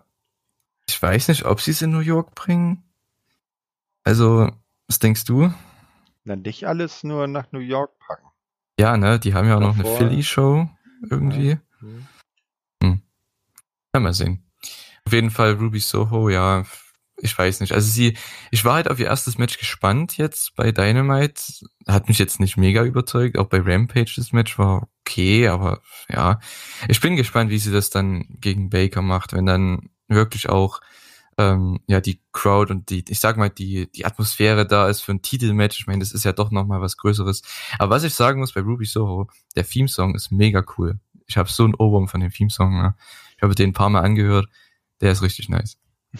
ich weiß nicht, ob sie es in New York bringen. Also, was denkst du? Na, nicht alles nur nach New York packen. Ja, ne, die haben ja auch Davor. noch eine Philly-Show irgendwie. Ja. Hm. Ja, mal sehen. Auf jeden Fall Ruby Soho, ja, ich weiß nicht. Also sie, ich war halt auf ihr erstes Match gespannt jetzt bei Dynamite. Hat mich jetzt nicht mega überzeugt. Auch bei Rampage das Match war okay, aber ja. Ich bin gespannt, wie sie das dann gegen Baker macht, wenn dann wirklich auch ähm, ja die Crowd und die, ich sag mal, die, die Atmosphäre da ist für ein Titelmatch. Ich meine, das ist ja doch nochmal was Größeres. Aber was ich sagen muss bei Ruby Soho, der Theme-Song ist mega cool. Ich habe so einen Ohrwurm von dem Theme-Song. Ne? Ich habe den ein paar Mal angehört. Der ist richtig nice.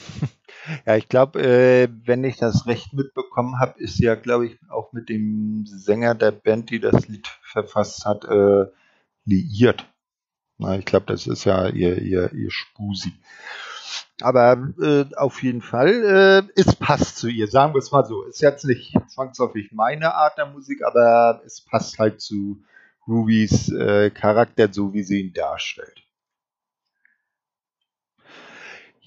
Ja, ich glaube, äh, wenn ich das recht mitbekommen habe, ist ja, glaube ich, auch mit dem Sänger der Band, die das Lied verfasst hat, äh, liiert. Na, ich glaube, das ist ja ihr, ihr, ihr Spusi. Aber äh, auf jeden Fall, äh, es passt zu ihr, sagen wir es mal so. Ist jetzt nicht zwangsläufig meine Art der Musik, aber es passt halt zu Ruby's äh, Charakter, so wie sie ihn darstellt.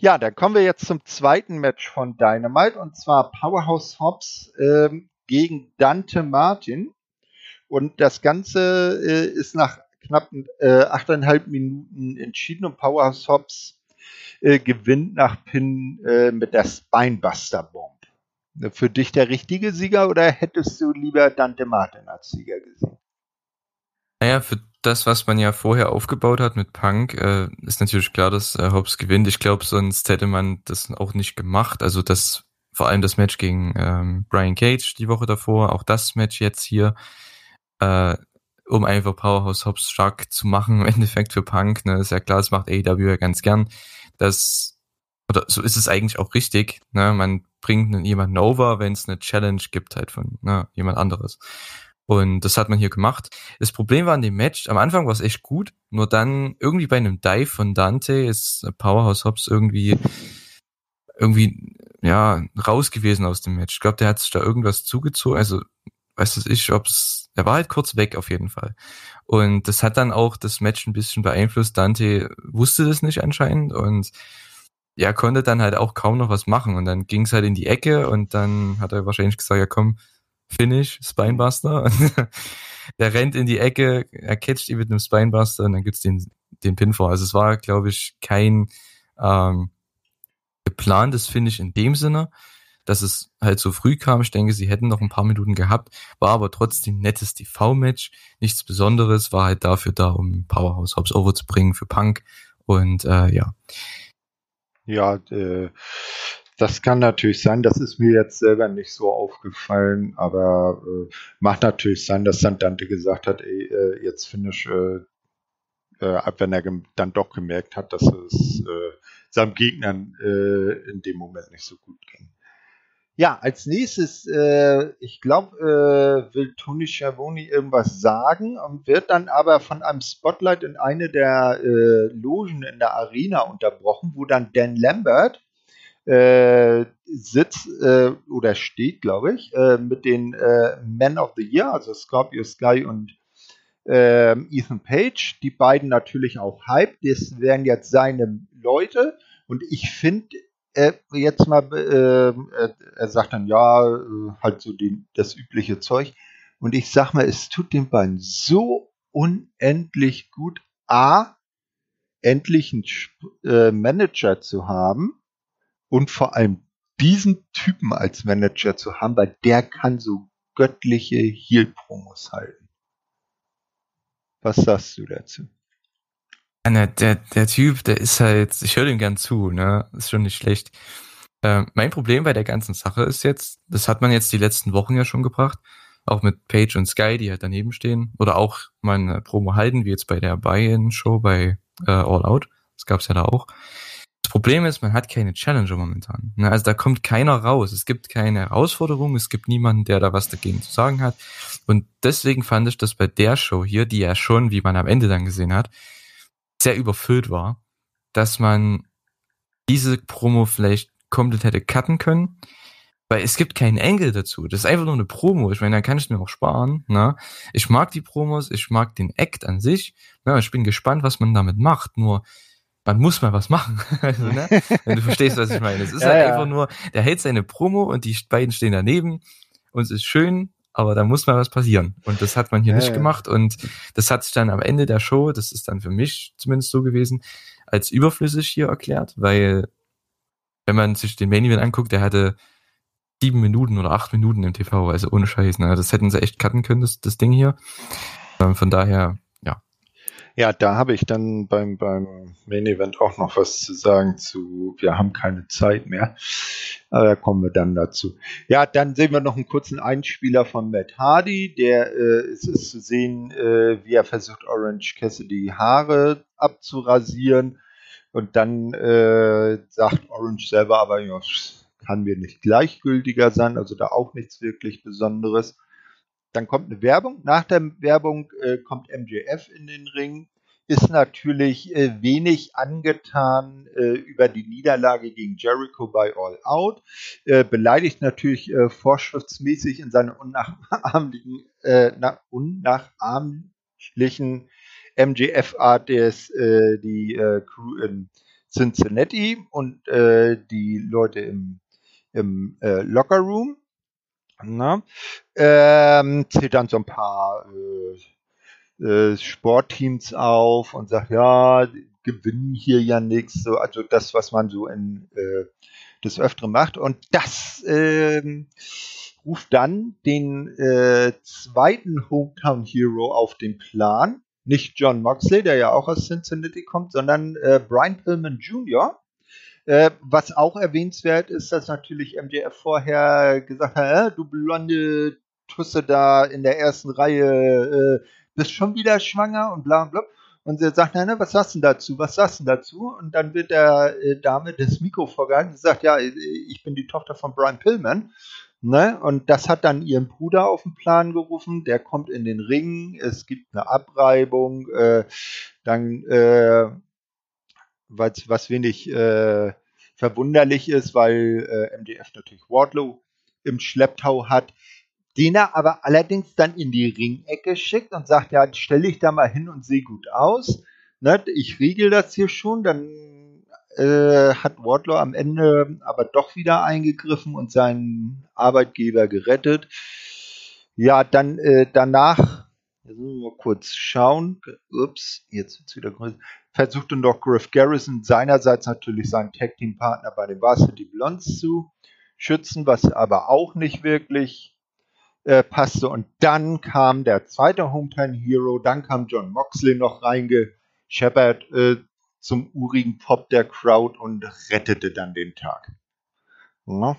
Ja, dann kommen wir jetzt zum zweiten Match von Dynamite und zwar Powerhouse Hobbs ähm, gegen Dante Martin. Und das Ganze äh, ist nach knapp äh, achteinhalb Minuten entschieden und Powerhouse Hobbs äh, gewinnt nach Pin äh, mit der Spinebuster Bomb. Für dich der richtige Sieger oder hättest du lieber Dante Martin als Sieger gesehen? Naja, für das, was man ja vorher aufgebaut hat mit Punk, äh, ist natürlich klar, dass äh, Hobbs gewinnt. Ich glaube, sonst hätte man das auch nicht gemacht. Also das, vor allem das Match gegen ähm, Brian Cage die Woche davor, auch das Match jetzt hier, äh, um einfach Powerhouse Hobbs stark zu machen, im Endeffekt für Punk. Ne, ist ja klar, das macht AEW ja ganz gern. Das, oder so ist es eigentlich auch richtig. Ne? Man bringt jemanden over, wenn es eine Challenge gibt halt von ne, jemand anderes. Und das hat man hier gemacht. Das Problem war an dem Match, am Anfang war es echt gut, nur dann irgendwie bei einem Dive von Dante ist Powerhouse Hobbs irgendwie, irgendwie, ja, raus gewesen aus dem Match. Ich glaube, der hat sich da irgendwas zugezogen, also, weiß es ich, ob's, er war halt kurz weg auf jeden Fall. Und das hat dann auch das Match ein bisschen beeinflusst. Dante wusste das nicht anscheinend und ja, konnte dann halt auch kaum noch was machen. Und dann ging es halt in die Ecke und dann hat er wahrscheinlich gesagt, ja komm, Finish, Spinebuster. der rennt in die Ecke, er catcht ihn mit einem Spinebuster und dann gibt's den, den Pin vor. Also es war, glaube ich, kein ähm, geplantes Finish in dem Sinne, dass es halt so früh kam. Ich denke, sie hätten noch ein paar Minuten gehabt, war aber trotzdem nettes TV-Match, nichts Besonderes, war halt dafür da, um Powerhouse Hobbs overzubringen für Punk und äh, ja. Ja, äh, das kann natürlich sein, das ist mir jetzt selber nicht so aufgefallen, aber äh, macht natürlich sein, dass dann Dante gesagt hat, ey, äh, jetzt finish, äh, äh, ab wenn er dann doch gemerkt hat, dass es äh, seinem Gegnern äh, in dem Moment nicht so gut ging. Ja, als nächstes, ich glaube, will Tony Schiavone irgendwas sagen und wird dann aber von einem Spotlight in eine der Logen in der Arena unterbrochen, wo dann Dan Lambert äh, sitzt äh, oder steht, glaube ich, äh, mit den äh, Men of the Year, also Scorpio Sky und äh, Ethan Page. Die beiden natürlich auch Hype. Das wären jetzt seine Leute. Und ich finde äh, jetzt mal, äh, er sagt dann ja, halt so die, das übliche Zeug. Und ich sag mal, es tut den beiden so unendlich gut, A, endlich einen äh, Manager zu haben und vor allem diesen Typen als Manager zu haben, weil der kann so göttliche Heal-Promos halten. Was sagst du dazu? Ja, der, der Typ, der ist halt, ich höre ihm gern zu, ne? Ist schon nicht schlecht. Äh, mein Problem bei der ganzen Sache ist jetzt, das hat man jetzt die letzten Wochen ja schon gebracht, auch mit Page und Sky, die halt daneben stehen, oder auch mal eine Promo halten, wie jetzt bei der Buy-In-Show bei äh, All Out. Das gab's ja da auch. Problem ist, man hat keine Challenger momentan. Ne? Also da kommt keiner raus. Es gibt keine Herausforderung, es gibt niemanden, der da was dagegen zu sagen hat. Und deswegen fand ich, dass bei der Show hier, die ja schon, wie man am Ende dann gesehen hat, sehr überfüllt war, dass man diese Promo vielleicht komplett hätte cutten können. Weil es gibt keinen Engel dazu. Das ist einfach nur eine Promo. Ich meine, da kann ich mir auch sparen. Ne? Ich mag die Promos, ich mag den Act an sich. Ja, ich bin gespannt, was man damit macht. Nur man muss mal was machen. also, ne? Wenn du verstehst, was ich meine. Es ist ja, halt ja. einfach nur, der hält seine Promo und die beiden stehen daneben und es ist schön, aber da muss mal was passieren. Und das hat man hier ja, nicht gemacht und das hat sich dann am Ende der Show, das ist dann für mich zumindest so gewesen, als überflüssig hier erklärt, weil wenn man sich den Main Event anguckt, der hatte sieben Minuten oder acht Minuten im TV, also ohne Scheiß. Ne? Das hätten sie echt cutten können, das, das Ding hier. Ähm, von daher ja, da habe ich dann beim, beim Main Event auch noch was zu sagen zu, wir haben keine Zeit mehr. Aber da kommen wir dann dazu. Ja, dann sehen wir noch einen kurzen Einspieler von Matt Hardy, der äh, es ist zu sehen, äh, wie er versucht, Orange Cassidy Haare abzurasieren. Und dann äh, sagt Orange selber aber, ja, kann mir nicht gleichgültiger sein, also da auch nichts wirklich Besonderes. Dann kommt eine Werbung. Nach der Werbung äh, kommt MJF in den Ring. Ist natürlich äh, wenig angetan äh, über die Niederlage gegen Jericho bei All Out. Äh, beleidigt natürlich äh, vorschriftsmäßig in seiner unnachahmlichen, äh, unnachahmlichen MJF-Art die Crew in Cincinnati und die Leute im, im Locker Room. Na? Ähm, zählt dann so ein paar äh, äh, Sportteams auf und sagt, ja, gewinnen hier ja nichts. So, also das, was man so in äh, des Öfteren macht. Und das äh, ruft dann den äh, zweiten Hometown Hero auf den Plan. Nicht John Moxley, der ja auch aus Cincinnati kommt, sondern äh, Brian Pillman Jr., äh, was auch erwähnenswert ist, dass natürlich MJF vorher gesagt hat, äh, du blonde Tusse da in der ersten Reihe, äh, bist schon wieder schwanger und bla bla. Und sie sagt, na, was sagst du dazu? Was sagst du dazu? Und dann wird der äh, Dame das Mikro vorgehalten und sagt, ja, ich bin die Tochter von Brian Pillman. Ne? Und das hat dann ihren Bruder auf den Plan gerufen. Der kommt in den Ring. Es gibt eine Abreibung. Äh, dann, äh, was, was wenig äh, verwunderlich ist, weil äh, MDF natürlich Wardlow im Schlepptau hat, den er aber allerdings dann in die Ringecke schickt und sagt, ja, stelle ich da mal hin und sehe gut aus. Ne? Ich riegel das hier schon, dann äh, hat Wardlaw am Ende aber doch wieder eingegriffen und seinen Arbeitgeber gerettet. Ja, dann äh, danach, jetzt müssen wir mal kurz schauen. Ups, jetzt wird's wieder größer. Versuchte noch Griff Garrison seinerseits natürlich seinen Tag Team Partner bei den Varsity Blondes zu schützen, was aber auch nicht wirklich äh, passte. Und dann kam der zweite Hometown Hero, dann kam John Moxley noch reingescheppert äh, zum urigen Pop der Crowd und rettete dann den Tag. Ja.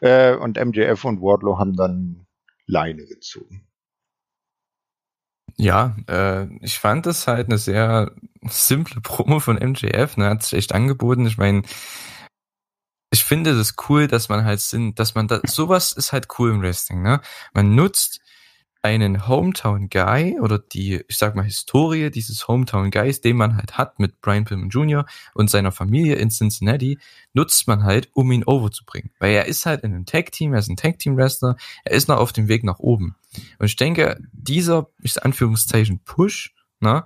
Äh, und MJF und Wardlow haben dann Leine gezogen. Ja, äh, ich fand das halt eine sehr simple Promo von MJF, ne, hat sich echt angeboten. Ich meine, ich finde das cool, dass man halt sind, dass man da, sowas ist halt cool im Wrestling, ne? Man nutzt einen Hometown Guy oder die, ich sag mal, Historie dieses Hometown Guys, den man halt hat mit Brian Pillman Jr. und seiner Familie in Cincinnati, nutzt man halt, um ihn overzubringen. Weil er ist halt in einem Tag-Team, er ist ein Tag-Team-Wrestler, er ist noch auf dem Weg nach oben. Und ich denke, dieser, ich Anführungszeichen, Push, ne,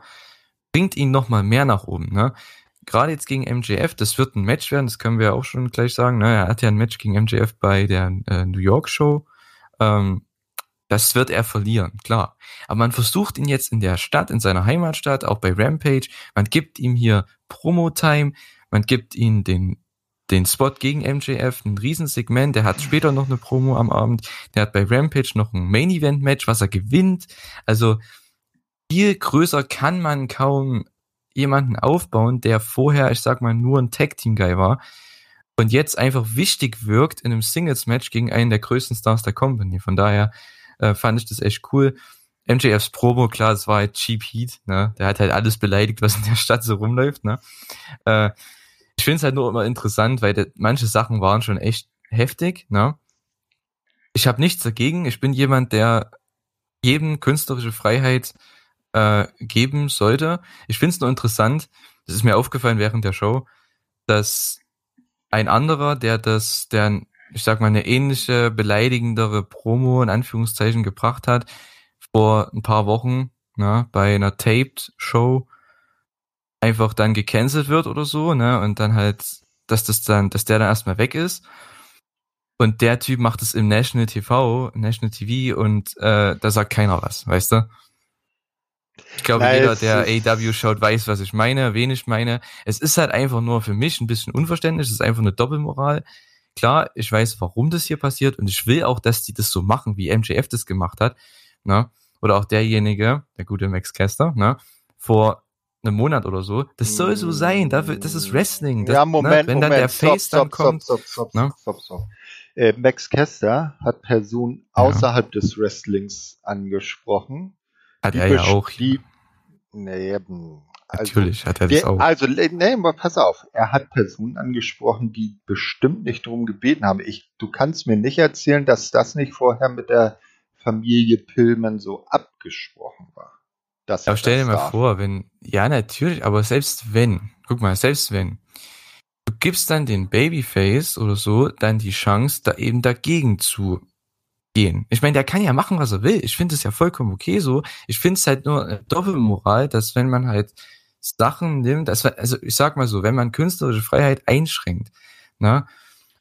bringt ihn nochmal mehr nach oben, ne. Gerade jetzt gegen MJF, das wird ein Match werden, das können wir auch schon gleich sagen, ne. Er hat ja ein Match gegen MJF bei der äh, New York Show, ähm, das wird er verlieren, klar. Aber man versucht ihn jetzt in der Stadt, in seiner Heimatstadt, auch bei Rampage. Man gibt ihm hier Promo-Time, man gibt ihm den, den Spot gegen MJF, ein Riesensegment. Der hat später noch eine Promo am Abend. Der hat bei Rampage noch ein Main-Event-Match, was er gewinnt. Also viel größer kann man kaum jemanden aufbauen, der vorher, ich sag mal, nur ein Tag-Team-Guy war und jetzt einfach wichtig wirkt in einem Singles-Match gegen einen der größten Stars der Company. Von daher äh, fand ich das echt cool. MJFs Promo, klar, es war halt Cheap Heat, ne? Der hat halt alles beleidigt, was in der Stadt so rumläuft, ne? Äh, ich finde es halt nur immer interessant, weil de, manche Sachen waren schon echt heftig, ne? Ich habe nichts dagegen. Ich bin jemand, der jedem künstlerische Freiheit äh, geben sollte. Ich finde es nur interessant, das ist mir aufgefallen während der Show, dass ein anderer, der das, der ich sag mal, eine ähnliche beleidigendere Promo in Anführungszeichen gebracht hat vor ein paar Wochen ne, bei einer Taped Show einfach dann gecancelt wird oder so, ne, und dann halt, dass das dann, dass der dann erstmal weg ist. Und der Typ macht es im National TV, National TV und äh, da sagt keiner was, weißt du? Ich glaube, Nein, jeder, der AW schaut, weiß, was ich meine, wen ich meine. Es ist halt einfach nur für mich ein bisschen unverständlich, es ist einfach eine Doppelmoral klar, ich weiß, warum das hier passiert und ich will auch, dass die das so machen, wie MJF das gemacht hat, ne? Oder auch derjenige, der gute Max Caster, ne? Vor einem Monat oder so. Das soll so sein. Dafür, das ist Wrestling. Das, ja, Moment, ne? Wenn Moment, dann der Face stop, dann kommt. Stop, stop, stop, ne? stop, stop. Äh, Max Kester hat Personen ja. außerhalb des Wrestlings angesprochen. Hat er ja auch. Die, nee, also, Natürlich hat er das der, auch. Also, nee, pass auf. Er hat Personen angesprochen, die bestimmt nicht darum gebeten haben. Ich, du kannst mir nicht erzählen, dass das nicht vorher mit der Familie Pillman so abgesprochen war. Das aber stell dir mal vor, wenn, ja, natürlich, aber selbst wenn, guck mal, selbst wenn, du gibst dann den Babyface oder so dann die Chance, da eben dagegen zu gehen. Ich meine, der kann ja machen, was er will. Ich finde es ja vollkommen okay so. Ich finde es halt nur Doppelmoral, dass wenn man halt Sachen nimmt, also ich sag mal so, wenn man künstlerische Freiheit einschränkt, ne?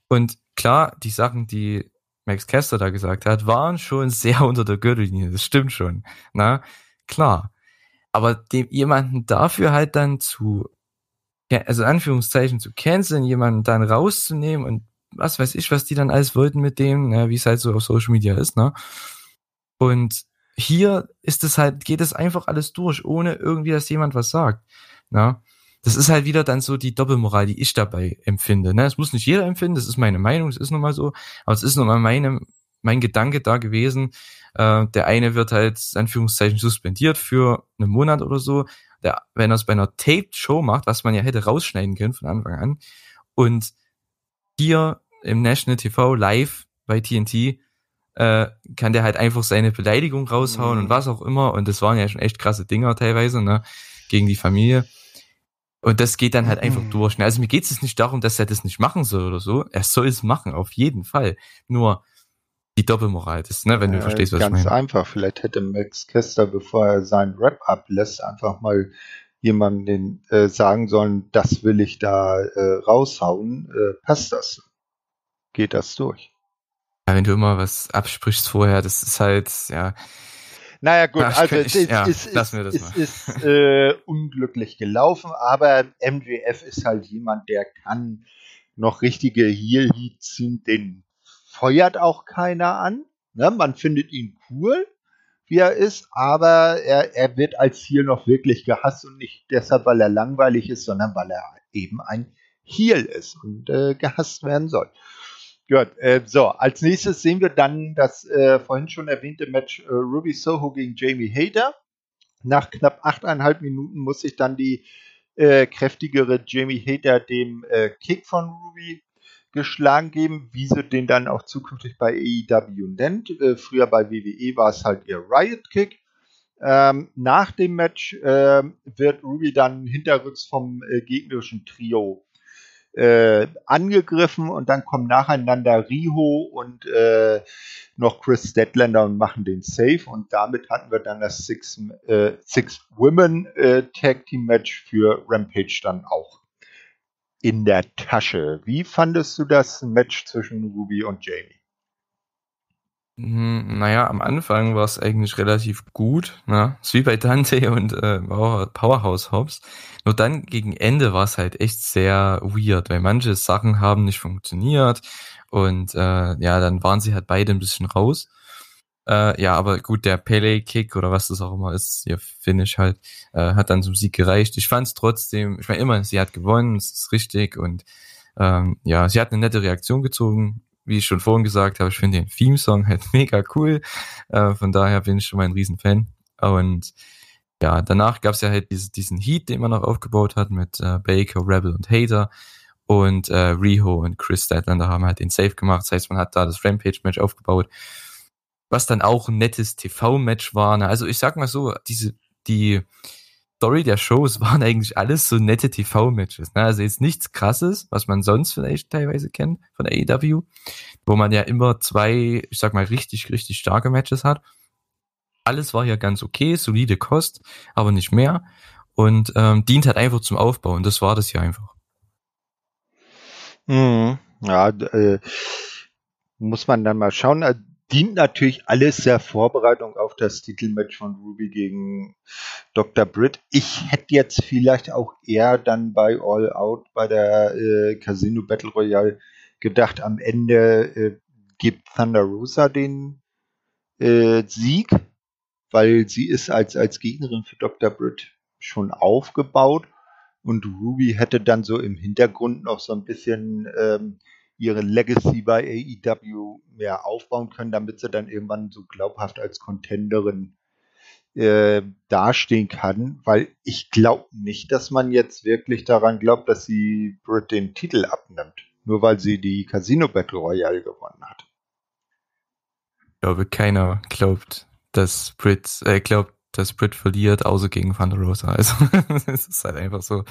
Und klar, die Sachen, die Max Kester da gesagt hat, waren schon sehr unter der Gürtellinie, das stimmt schon, ne? Klar. Aber dem jemanden dafür halt dann zu, also Anführungszeichen zu canceln, jemanden dann rauszunehmen und was weiß ich, was die dann alles wollten mit dem, ne, wie es halt so auf Social Media ist, ne? Und hier ist es halt, geht es einfach alles durch, ohne irgendwie, dass jemand was sagt. Na? Das ist halt wieder dann so die Doppelmoral, die ich dabei empfinde. Ne? Es muss nicht jeder empfinden, das ist meine Meinung, es ist nun mal so, aber es ist nun mal meine, mein Gedanke da gewesen. Äh, der eine wird halt, Anführungszeichen, suspendiert für einen Monat oder so. Der, wenn er es bei einer Taped Show macht, was man ja hätte rausschneiden können von Anfang an, und hier im National TV live bei TNT äh, kann der halt einfach seine Beleidigung raushauen mhm. und was auch immer. Und das waren ja schon echt krasse Dinger teilweise, ne? Gegen die Familie. Und das geht dann halt einfach mhm. durch. Also mir geht es nicht darum, dass er das nicht machen soll oder so. Er soll es machen, auf jeden Fall. Nur die Doppelmoral ist, ne, wenn du verstehst, was ich meine. Ganz einfach. Vielleicht hätte Max Kester, bevor er seinen Rap ablässt, einfach mal jemandem äh, sagen sollen, das will ich da äh, raushauen. Äh, passt das? Geht das durch? Ja, wenn du immer was absprichst vorher, das ist halt, ja. Naja, gut, Ach, also ich, es, ja, ist, ist, es ist äh, unglücklich gelaufen, aber MJF ist halt jemand, der kann noch richtige Heel-Heat ziehen, den feuert auch keiner an. Ne? Man findet ihn cool, wie er ist, aber er, er wird als Heel noch wirklich gehasst und nicht deshalb, weil er langweilig ist, sondern weil er eben ein Heel ist und äh, gehasst werden soll. Gut, äh, so, als nächstes sehen wir dann das äh, vorhin schon erwähnte Match äh, Ruby Soho gegen Jamie Hader. Nach knapp achteinhalb Minuten muss sich dann die äh, kräftigere Jamie Hader dem äh, Kick von Ruby geschlagen geben, wie sie den dann auch zukünftig bei AEW nennt. Äh, früher bei WWE war es halt ihr Riot Kick. Ähm, nach dem Match äh, wird Ruby dann hinterrücks vom gegnerischen Trio äh, angegriffen und dann kommen nacheinander Riho und äh, noch Chris Statlander und machen den Safe und damit hatten wir dann das Six, äh, Six Women äh, Tag Team Match für Rampage dann auch in der Tasche. Wie fandest du das Match zwischen Ruby und Jamie? Hm, naja, am Anfang war es eigentlich relativ gut, ne? Ist wie bei Dante und äh, Powerhouse Hobbs. Nur dann gegen Ende war es halt echt sehr weird, weil manche Sachen haben nicht funktioniert und äh, ja, dann waren sie halt beide ein bisschen raus. Äh, ja, aber gut, der Pele Kick oder was das auch immer ist, ihr Finish halt, äh, hat dann zum Sieg gereicht. Ich fand es trotzdem, ich meine immer, sie hat gewonnen, es ist richtig und ähm, ja, sie hat eine nette Reaktion gezogen, wie ich schon vorhin gesagt habe, ich finde den Theme-Song halt mega cool. Äh, von daher bin ich schon mal ein Riesenfan. Und ja, danach gab es ja halt diese, diesen Heat, den man noch aufgebaut hat mit äh, Baker, Rebel und Hater. Und äh, Riho und Chris Statlander haben halt den Safe gemacht. Das heißt, man hat da das Rampage-Match aufgebaut. Was dann auch ein nettes TV-Match war. Ne? Also ich sag mal so, diese, die, Story der Shows waren eigentlich alles so nette TV-Matches. Ne? Also jetzt nichts krasses, was man sonst vielleicht teilweise kennt von AEW, wo man ja immer zwei, ich sag mal, richtig, richtig starke Matches hat. Alles war ja ganz okay, solide Kost, aber nicht mehr. Und ähm, dient halt einfach zum Aufbau. Und das war das ja einfach. Mhm. Ja, äh, muss man dann mal schauen. Dient natürlich alles der Vorbereitung auf das Titelmatch von Ruby gegen Dr. Britt. Ich hätte jetzt vielleicht auch eher dann bei All Out bei der äh, Casino Battle Royale gedacht, am Ende äh, gibt Thunder Rosa den äh, Sieg, weil sie ist als, als Gegnerin für Dr. Britt schon aufgebaut und Ruby hätte dann so im Hintergrund noch so ein bisschen ähm, ihre Legacy bei AEW mehr aufbauen können, damit sie dann irgendwann so glaubhaft als Contenderin äh, dastehen kann, weil ich glaube nicht, dass man jetzt wirklich daran glaubt, dass sie Britt den Titel abnimmt, nur weil sie die Casino Battle Royale gewonnen hat. Ich glaube, keiner glaubt, dass Britt, äh, glaubt, Brit verliert, außer gegen Thunder Rosa. Also es ist halt einfach so.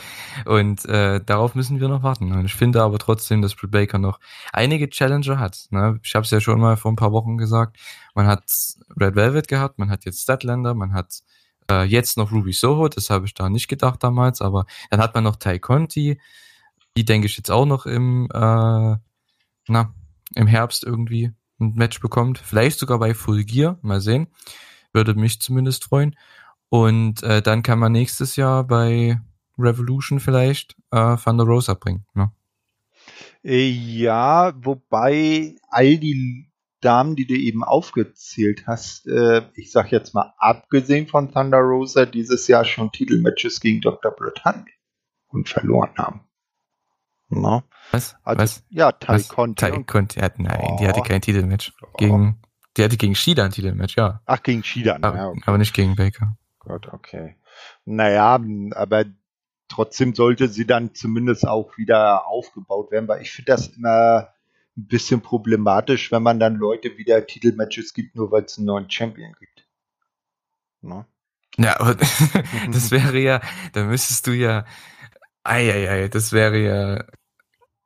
Und äh, darauf müssen wir noch warten. Und ich finde aber trotzdem, dass Britt Baker noch einige Challenger hat. Ne? Ich habe es ja schon mal vor ein paar Wochen gesagt. Man hat Red Velvet gehabt, man hat jetzt Statlander, man hat äh, jetzt noch Ruby Soho. Das habe ich da nicht gedacht damals. Aber dann hat man noch Tai Conti. Die denke ich jetzt auch noch im, äh, na, im Herbst irgendwie ein Match bekommt. Vielleicht sogar bei Full Gear. Mal sehen. Würde mich zumindest freuen. Und äh, dann kann man nächstes Jahr bei Revolution vielleicht äh, Thunder Rosa bringen. Ne? Äh, ja, wobei all die Damen, die du eben aufgezählt hast, äh, ich sag jetzt mal abgesehen von Thunder Rosa, dieses Jahr schon Titelmatches gegen Dr. Hatten und verloren haben. No. Was? Also, Was? Ja, Tai Conti. Tai Conti, nein, oh. die hatte kein Titelmatch. Oh. Gegen der hatte gegen Shida ein Titelmatch, ja. Ach, gegen Shida, aber, ja, okay. aber nicht gegen Baker. Gott, okay. Naja, aber trotzdem sollte sie dann zumindest auch wieder aufgebaut werden, weil ich finde das immer ein bisschen problematisch, wenn man dann Leute wieder Titelmatches gibt, nur weil es einen neuen Champion gibt. Ne? Ja, aber das wäre ja, da müsstest du ja, ei, das wäre ja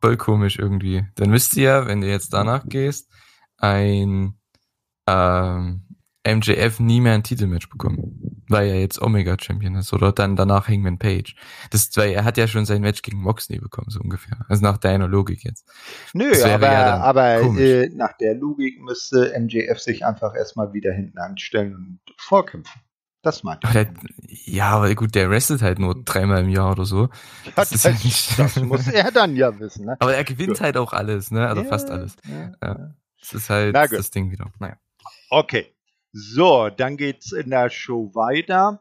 voll komisch irgendwie. Dann müsst ihr ja, wenn du jetzt danach gehst, ein ähm, MJF nie mehr ein Titelmatch bekommen, weil er jetzt Omega Champion ist oder dann danach Hangman Page. Das, weil er hat ja schon sein Match gegen Moxley bekommen, so ungefähr. Also nach deiner Logik jetzt. Nö, aber, ja aber äh, nach der Logik müsste MJF sich einfach erstmal wieder hinten anstellen und vorkämpfen. Das meinte ich. Ja, aber gut, der wrestelt halt nur dreimal im Jahr oder so. Ja, das, das, ja nicht das muss er dann ja wissen. Ne? Aber er gewinnt halt auch alles, ne? Also ja, fast alles. Ja, Das ist halt das Ding wieder. Naja. Okay. So, dann geht's in der Show weiter.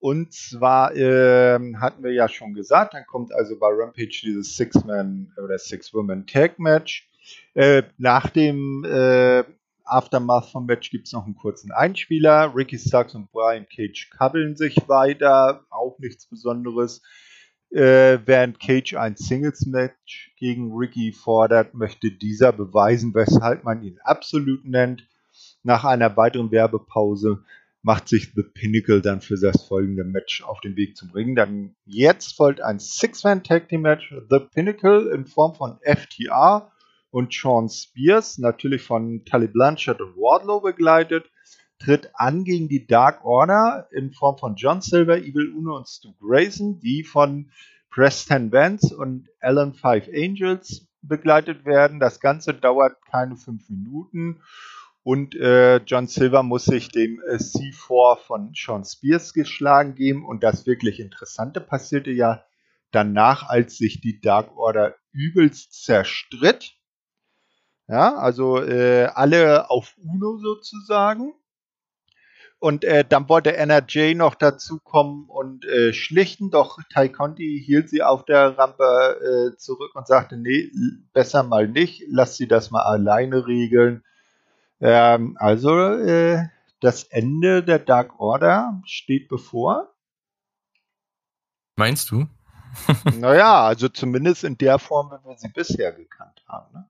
Und zwar äh, hatten wir ja schon gesagt, dann kommt also bei Rampage dieses Six-Man oder Six-Woman-Tag-Match. Äh, nach dem äh, Aftermath vom Match gibt es noch einen kurzen Einspieler. Ricky Starks und Brian Cage kabbeln sich weiter, auch nichts Besonderes. Äh, während Cage ein Singles-Match gegen Ricky fordert, möchte dieser beweisen, weshalb man ihn absolut nennt. Nach einer weiteren Werbepause macht sich The Pinnacle dann für das folgende Match auf den Weg zum Ring. Dann jetzt folgt ein Six-Man-Tag-Team-Match. The Pinnacle in Form von FTR und Sean Spears, natürlich von Tully Blanchard und Wardlow begleitet, tritt an gegen die Dark Order in Form von John Silver, Evil Uno und Stu Grayson, die von Preston Vance und Alan Five Angels begleitet werden. Das Ganze dauert keine fünf Minuten und äh, John Silver muss sich dem äh, C4 von Sean Spears geschlagen geben. Und das wirklich Interessante passierte ja danach, als sich die Dark Order übelst zerstritt. Ja, also äh, alle auf Uno sozusagen. Und äh, dann wollte NRJ noch dazukommen und äh, schlichten, doch Tai Conti hielt sie auf der Rampe äh, zurück und sagte, nee, besser mal nicht, lass sie das mal alleine regeln. Ähm, also äh, das Ende der Dark Order steht bevor. Meinst du? naja, also zumindest in der Form, wie wir sie bisher gekannt haben. Ne?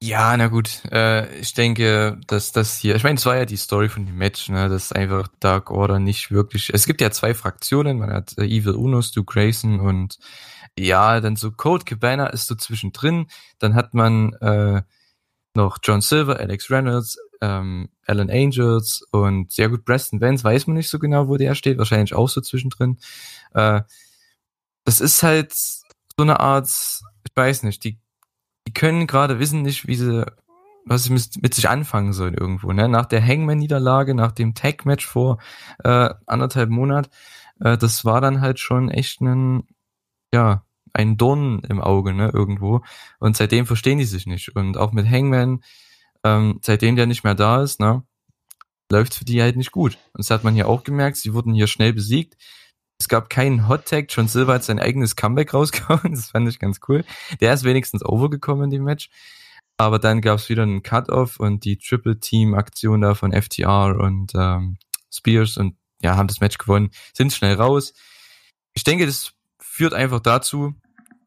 Ja, na gut. Äh, ich denke, dass das hier, ich meine, es war ja die Story von dem Match, ne, dass einfach Dark Order nicht wirklich. Es gibt ja zwei Fraktionen, man hat äh, Evil Uno, Stu Grayson und ja, dann so Code Cabana ist so zwischendrin. Dann hat man äh, noch John Silver, Alex Reynolds, ähm, Alan Angels und sehr gut Preston Vance, weiß man nicht so genau, wo der steht, wahrscheinlich auch so zwischendrin. Äh, das ist halt so eine Art, ich weiß nicht, die die können gerade wissen nicht, wie sie, was sie mit, mit sich anfangen sollen irgendwo. Ne? Nach der Hangman-Niederlage, nach dem Tag-Match vor äh, anderthalb Monat, äh, das war dann halt schon echt ein, ja, ein Dorn im Auge, ne, irgendwo. Und seitdem verstehen die sich nicht. Und auch mit Hangman, ähm, seitdem der nicht mehr da ist, ne, läuft für die halt nicht gut. Und das hat man hier auch gemerkt, sie wurden hier schnell besiegt. Es gab keinen Hot Tag. John Silver hat sein eigenes Comeback rausgehauen. Das fand ich ganz cool. Der ist wenigstens overgekommen in dem Match. Aber dann gab es wieder einen Cut-Off und die Triple-Team-Aktion da von FTR und ähm, Spears und ja, haben das Match gewonnen, sind schnell raus. Ich denke, das führt einfach dazu,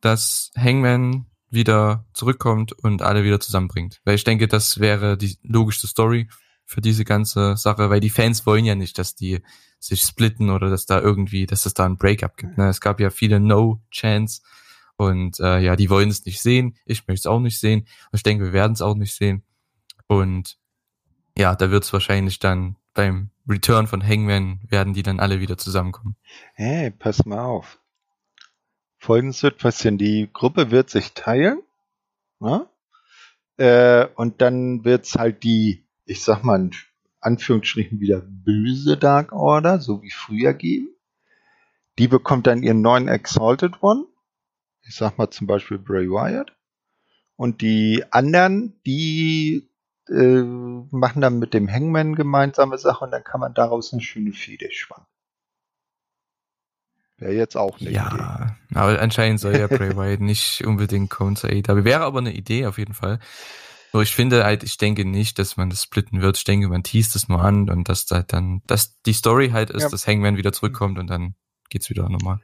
dass Hangman wieder zurückkommt und alle wieder zusammenbringt. Weil ich denke, das wäre die logischste Story für diese ganze Sache, weil die Fans wollen ja nicht, dass die sich splitten oder dass da irgendwie, dass es da ein Breakup gibt. Ne? Es gab ja viele No-Chance und äh, ja, die wollen es nicht sehen. Ich möchte es auch nicht sehen. Ich denke, wir werden es auch nicht sehen. Und ja, da wird es wahrscheinlich dann beim Return von Hangman werden die dann alle wieder zusammenkommen. Hey, pass mal auf. Folgendes wird passieren. Die Gruppe wird sich teilen. Ne? Äh, und dann wird's halt die, ich sag mal, Anführungsstrichen wieder böse Dark Order, so wie früher geben. Die bekommt dann ihren neuen Exalted One. Ich sag mal zum Beispiel Bray Wyatt. Und die anderen, die äh, machen dann mit dem Hangman gemeinsame Sache und dann kann man daraus eine schöne Fehde spannen. Wäre jetzt auch eine ja, Idee. aber anscheinend soll ja Bray Wyatt nicht unbedingt kommen zur AEW. Wäre aber eine Idee auf jeden Fall. Nur ich finde halt, ich denke nicht, dass man das splitten wird. Ich denke, man teast es nur an und dass halt dann, dass die Story halt ist, ja. dass Hangman wieder zurückkommt und dann geht's wieder normal.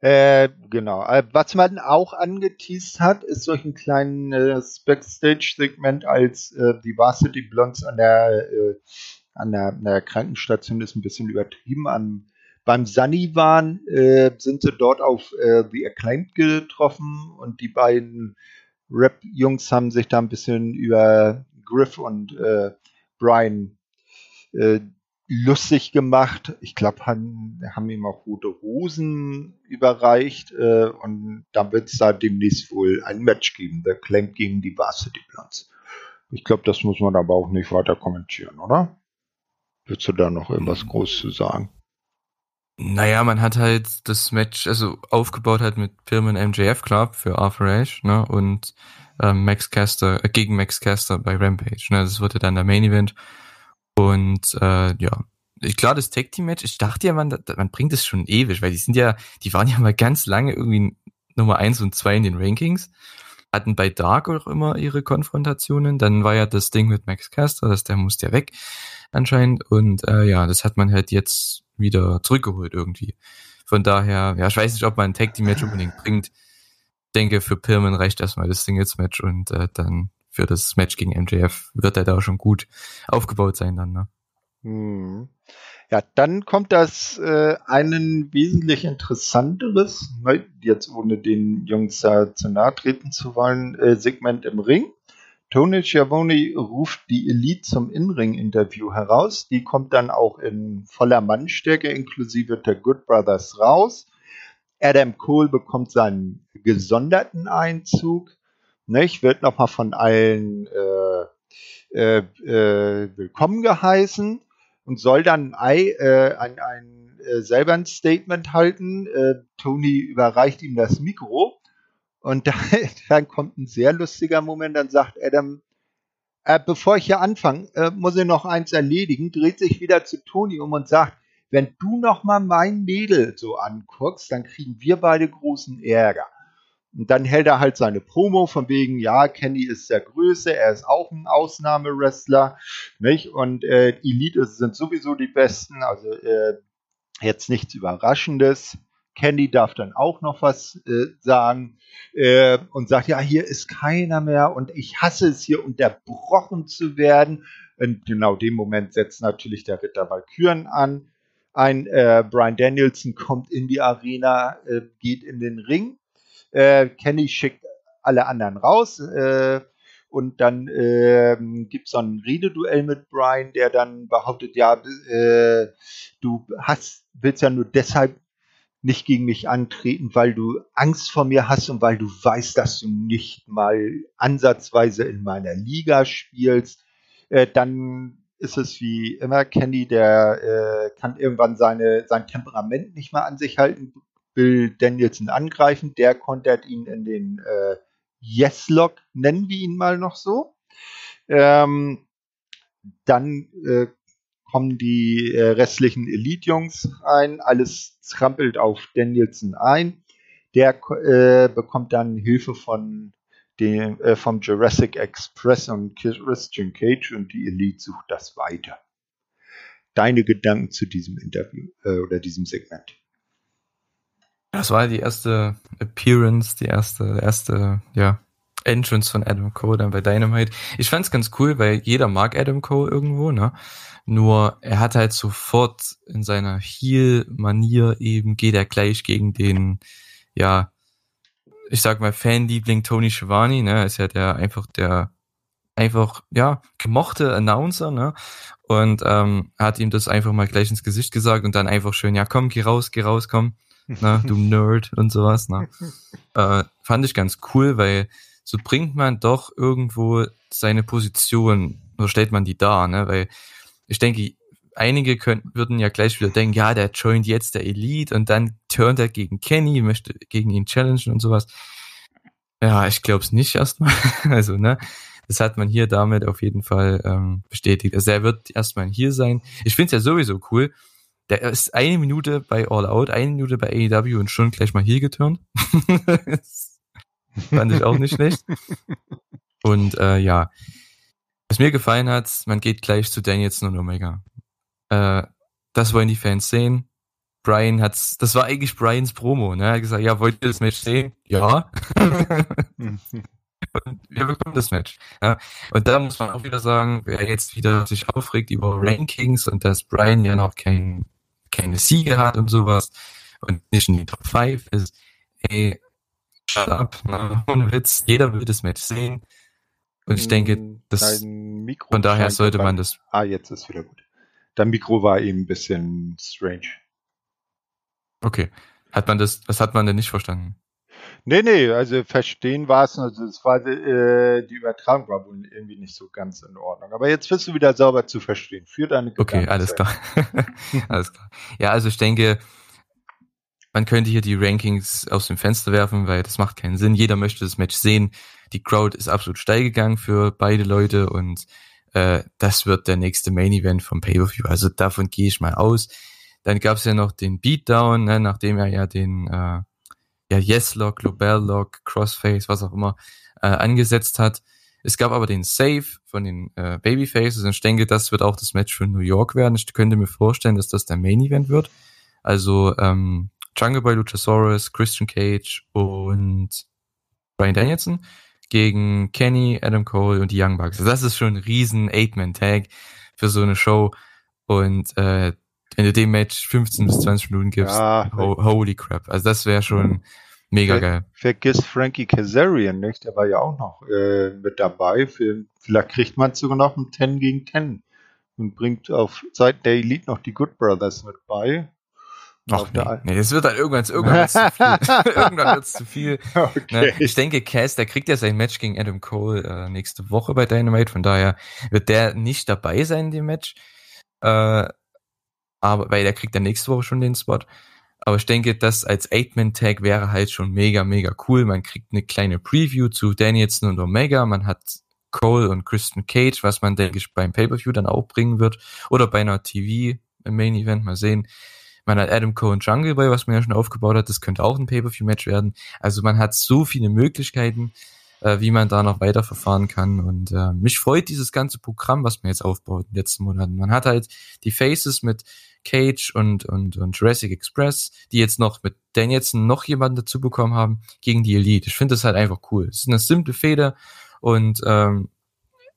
Äh, genau. Äh, was man auch angeteased hat, ist solch ein kleines Backstage-Segment, als äh, die Varsity Blondes an der, äh, an der, an der Krankenstation ist ein bisschen übertrieben. An, beim Sunny waren, äh, sind sie dort auf äh, The Acclaimed getroffen und die beiden Rap-Jungs haben sich da ein bisschen über Griff und äh, Brian äh, lustig gemacht. Ich glaube, haben, haben ihm auch rote Rosen überreicht äh, und dann wird es da demnächst wohl ein Match geben, der Clank gegen die Varsity Blondes. Ich glaube, das muss man aber auch nicht weiter kommentieren, oder? Würdest du da noch irgendwas groß zu sagen? Naja, man hat halt das Match, also aufgebaut hat mit Firmen MJF Club für Arthur Ashe, ne, und ähm, Max Caster, äh, gegen Max Caster bei Rampage, ne, das wurde dann der Main Event. Und äh, ja, ich klar, das Tag Team Match, ich dachte ja, man, man bringt es schon ewig, weil die sind ja, die waren ja mal ganz lange irgendwie Nummer eins und zwei in den Rankings, hatten bei Dark auch immer ihre Konfrontationen. Dann war ja das Ding mit Max Caster, dass der musste ja weg anscheinend. Und äh, ja, das hat man halt jetzt wieder zurückgeholt irgendwie. Von daher, ja, ich weiß nicht, ob man ein Tag Team Match unbedingt bringt. Ich denke, für Pirman reicht erstmal das Singles Match und äh, dann für das Match gegen MJF wird er da schon gut aufgebaut sein dann, ne? Hm. Ja, dann kommt das äh, einen wesentlich interessanteres, ne, jetzt ohne den Jungs da zu nahe treten zu wollen, äh, Segment im Ring. Tony Schiavone ruft die Elite zum In-Ring-Interview heraus. Die kommt dann auch in voller Mannstärke inklusive der Good Brothers raus. Adam Cole bekommt seinen gesonderten Einzug nicht? Wird nochmal von allen äh, äh, äh, willkommen geheißen und soll dann ein, äh, ein, ein äh, selber ein Statement halten. Tony überreicht ihm das Mikro und dann, dann kommt ein sehr lustiger Moment. Dann sagt Adam, äh, bevor ich hier anfange, äh, muss ich noch eins erledigen. Dreht sich wieder zu Tony um und sagt, wenn du noch mal mein Mädel so anguckst, dann kriegen wir beide großen Ärger. Und dann hält er halt seine Promo von wegen, ja, Kenny ist der Größe, er ist auch ein Ausnahmewrestler, nicht? Und äh, Elite sind sowieso die Besten, also äh, jetzt nichts Überraschendes. Kenny darf dann auch noch was äh, sagen äh, und sagt, ja, hier ist keiner mehr und ich hasse es hier unterbrochen zu werden. Und genau dem Moment setzt natürlich der Ritter Valkyren an. Ein äh, Brian Danielson kommt in die Arena, äh, geht in den Ring äh, Kenny schickt alle anderen raus. Äh, und dann äh, gibt es so ein Rededuell mit Brian, der dann behauptet, ja, äh, du hast, willst ja nur deshalb nicht gegen mich antreten, weil du Angst vor mir hast und weil du weißt, dass du nicht mal ansatzweise in meiner Liga spielst. Äh, dann ist es wie immer Kenny, der äh, kann irgendwann seine, sein Temperament nicht mehr an sich halten, will Danielson angreifen. Der kontert ihn in den äh, Yes-Lock, nennen wir ihn mal noch so. Ähm, dann äh, kommen die äh, restlichen Elite-Jungs ein. Alles trampelt auf Danielson ein. Der äh, bekommt dann Hilfe von dem, äh, vom Jurassic Express und Christian Cage und die Elite sucht das weiter. Deine Gedanken zu diesem Interview äh, oder diesem Segment? Das war die erste Appearance, die erste, erste, ja, Entrance von Adam Cole dann bei Dynamite. Ich fand's ganz cool, weil jeder mag Adam Cole irgendwo, ne? Nur er hat halt sofort in seiner Heel-Manier eben, geht er gleich gegen den, ja, ich sag mal, Fanliebling Tony Schiavone, ne? Ist ja der einfach der einfach, ja, gemochte Announcer, ne? Und ähm, hat ihm das einfach mal gleich ins Gesicht gesagt und dann einfach schön, ja komm, geh raus, geh raus, komm ne, du Nerd und sowas. Ne? Äh, fand ich ganz cool, weil so bringt man doch irgendwo seine Position, oder stellt man die dar, ne? Weil ich denke, einige könnten, würden ja gleich wieder denken, ja, der joint jetzt der Elite und dann turnt er gegen Kenny, möchte gegen ihn challengen und sowas. Ja, ich glaube es nicht erstmal. also, ne? Das hat man hier damit auf jeden Fall ähm, bestätigt. Also er wird erstmal hier sein. Ich finde es ja sowieso cool, der ist eine Minute bei All Out, eine Minute bei AEW und schon gleich mal hier geturnt. Fand ich auch nicht schlecht. Und äh, ja, was mir gefallen hat, man geht gleich zu Danielson und Omega. Äh, das wollen die Fans sehen. Brian hat's, das war eigentlich Brians Promo, ne? Er hat gesagt, ja, wollt ihr das Match sehen? Ja. und wir bekommen das Match. Ja. Und da muss man auch wieder sagen, wer jetzt wieder sich aufregt über Rankings und dass Brian ja noch kein, keine Siege hat und sowas und nicht in die Top 5 ist, ey, shut up, ne? ohne Witz, jeder will das Match sehen. Und ich denke, Hm, das, Mikro von daher sollte man das, Ah, jetzt ist wieder gut. Dein Mikro war eben ein bisschen strange. okay. Hat man das, was hat man denn nicht verstanden? Nee, nee, also verstehen war es, also es war äh, die Übertragung war wohl irgendwie nicht so ganz in Ordnung. Aber jetzt bist du wieder sauber zu verstehen. Für deine Okay, Gedanken alles zu klar. alles klar. Ja, also ich denke, man könnte hier die Rankings aus dem Fenster werfen, weil das macht keinen Sinn. Jeder möchte das Match sehen. Die Crowd ist absolut steil gegangen für beide Leute und äh, das wird der nächste Main Event vom Pay-Per-View. Also davon gehe ich mal aus. Dann gab es ja noch den Beatdown, ne, nachdem er ja den äh, ja, Yes-Lock, Global-Lock, Crossface, was auch immer, äh, angesetzt hat. Es gab aber den Save von den äh, Babyfaces und ich denke, das wird auch das Match für New York werden. Ich könnte mir vorstellen, dass das der Main Event wird. Also ähm, Jungle Boy Luchasaurus, Christian Cage und Brian Danielson gegen Kenny, Adam Cole und die Young Bucks. Also das ist schon ein riesen Eight-Man-Tag für so eine Show. Und äh, wenn du dem Match 15 bis 20 Minuten gibst, Ja. ho holy crap. Also das wäre schon mega Ja. geil. Vergiss Frankie Kazarian nicht, der war ja auch noch äh, mit dabei. Für, vielleicht kriegt man sogar noch ein 10 gegen 10 und bringt auf Seiten der Elite noch die Good Brothers mit bei. Ach nee, nee, das wird dann irgendwann, irgendwann wird's zu viel. irgendwann wird's zu viel. Okay. Ich denke, Cass, der kriegt ja sein Match gegen Adam Cole äh, nächste Woche bei Dynamite, von daher wird der nicht dabei sein in dem Match. Äh, aber, weil der kriegt ja nächste Woche schon den Spot. Aber ich denke, das als Eight-Man-Tag wäre halt schon mega, mega cool. Man kriegt eine kleine Preview zu Danielson und Omega. Man hat Cole und Christian Cage, was man, denke ich, beim Pay-Per-View dann auch bringen wird. Oder bei einer TV im Main-Event, mal sehen. Man hat Adam Cole und Jungle Boy, was man ja schon aufgebaut hat. Das könnte auch ein Pay-Per-View-Match werden. Also man hat so viele Möglichkeiten, äh, wie man da noch weiterverfahren kann. Und äh, mich freut dieses ganze Programm, was man jetzt aufbaut in den letzten Monaten. Man hat halt die Faces mit Cage und, und, und Jurassic Express, die jetzt noch mit Danielson noch jemanden dazu bekommen haben gegen die Elite. Ich finde das halt einfach cool. Es ist eine simple Feder und ähm,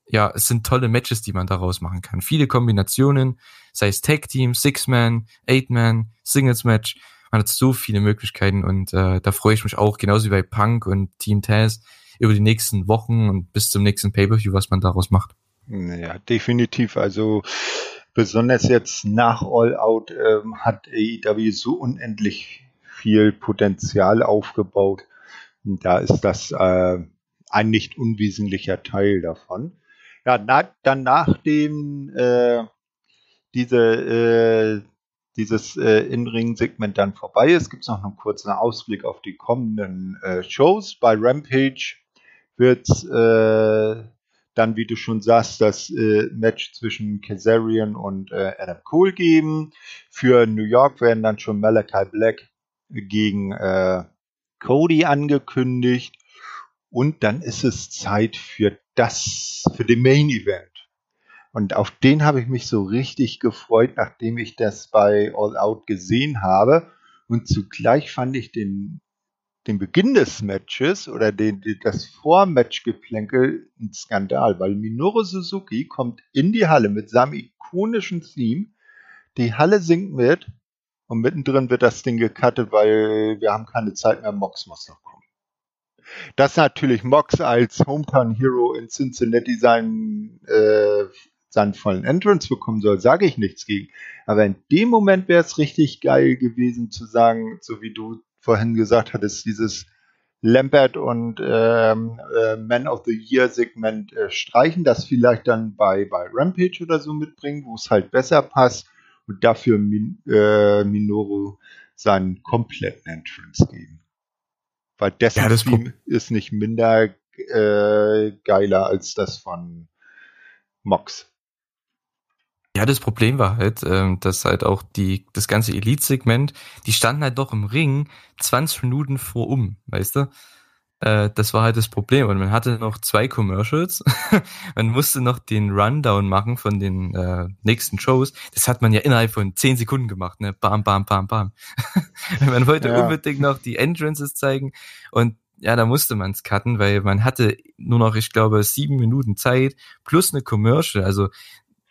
ja, es sind tolle Matches, die man daraus machen kann. Viele Kombinationen, sei es Tag Team, Six Man, Eight Man, Singles Match. Man hat so viele Möglichkeiten und äh, da freue ich mich auch, genauso wie bei Punk und Team Taz, über die nächsten Wochen und bis zum nächsten Pay-Per-View, was man daraus macht. Ja, definitiv. Also besonders jetzt nach All Out ähm, hat AEW so unendlich viel Potenzial aufgebaut. Und da ist das äh, ein nicht unwesentlicher Teil davon. Ja, na, dann nachdem äh, diese, äh, dieses äh, In-Ring-Segment dann vorbei ist, gibt es noch einen kurzen Ausblick auf die kommenden äh, Shows. Bei Rampage wird äh, dann, wie du schon sagst, das äh, Match zwischen Kazarian und äh, Adam Cole geben. Für New York werden dann schon Malachi Black gegen äh, Cody angekündigt. Und dann ist es Zeit für das, für den Main Event. Und auf den habe ich mich so richtig gefreut, nachdem ich das bei All Out gesehen habe. Und zugleich fand ich den den Beginn des Matches oder den, das Vormatch-Geplänkel ein Skandal, weil Minoru Suzuki kommt in die Halle mit seinem ikonischen Theme. Die Halle singt mit und mittendrin wird das Ding gecuttet, weil wir haben keine Zeit mehr. Mox muss noch kommen. Dass natürlich Mox als Hometown Hero in Cincinnati seinen, äh, seinen vollen Entrance bekommen soll, sage ich nichts gegen. Aber in dem Moment wäre es richtig geil gewesen zu sagen, so wie du vorhin gesagt hattest, dieses Lambert und ähm, äh, Man of the Year Segment äh, streichen, das vielleicht dann bei, bei Rampage oder so mitbringen, wo es halt besser passt und dafür Min, äh, Minoru seinen kompletten Entrance geben. Weil dessen Ja, das Theme ist nicht minder äh, geiler als das von Mox. Ja, das Problem war halt, ähm, dass halt auch die, das ganze Elite-Segment, die standen halt doch im Ring 20 Minuten vor um, weißt du? Äh, das war halt das Problem. Und man hatte noch zwei Commercials. man musste noch den Rundown machen von den äh, nächsten Shows. Das hat man ja innerhalb von zehn Sekunden gemacht, ne? Bam, bam, bam, bam. man wollte ja. unbedingt noch die Entrances zeigen. Und ja, da musste man es cutten, weil man hatte nur noch, ich glaube, sieben Minuten Zeit plus eine Commercial. Also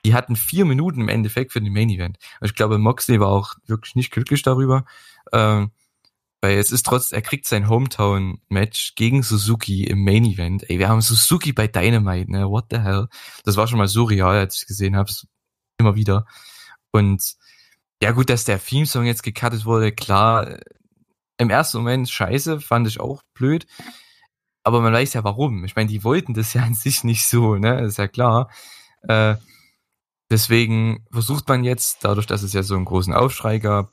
die hatten vier Minuten im Endeffekt für den Main Event. Ich glaube, Moxley war auch wirklich nicht glücklich darüber. Ähm, weil es ist trotz, er kriegt sein Hometown-Match gegen Suzuki im Main Event. Ey, wir haben Suzuki bei Dynamite, ne? What the hell? Das war schon mal surreal, als ich gesehen habe. Immer wieder. Und ja, gut, dass der Theme-Song jetzt gecuttet wurde, klar. Im ersten Moment scheiße, fand ich auch blöd. Aber man weiß ja warum. Ich meine, die wollten das ja an sich nicht so, ne? ist ja klar. Äh, deswegen versucht man jetzt, dadurch, dass es ja so einen großen Aufschrei gab,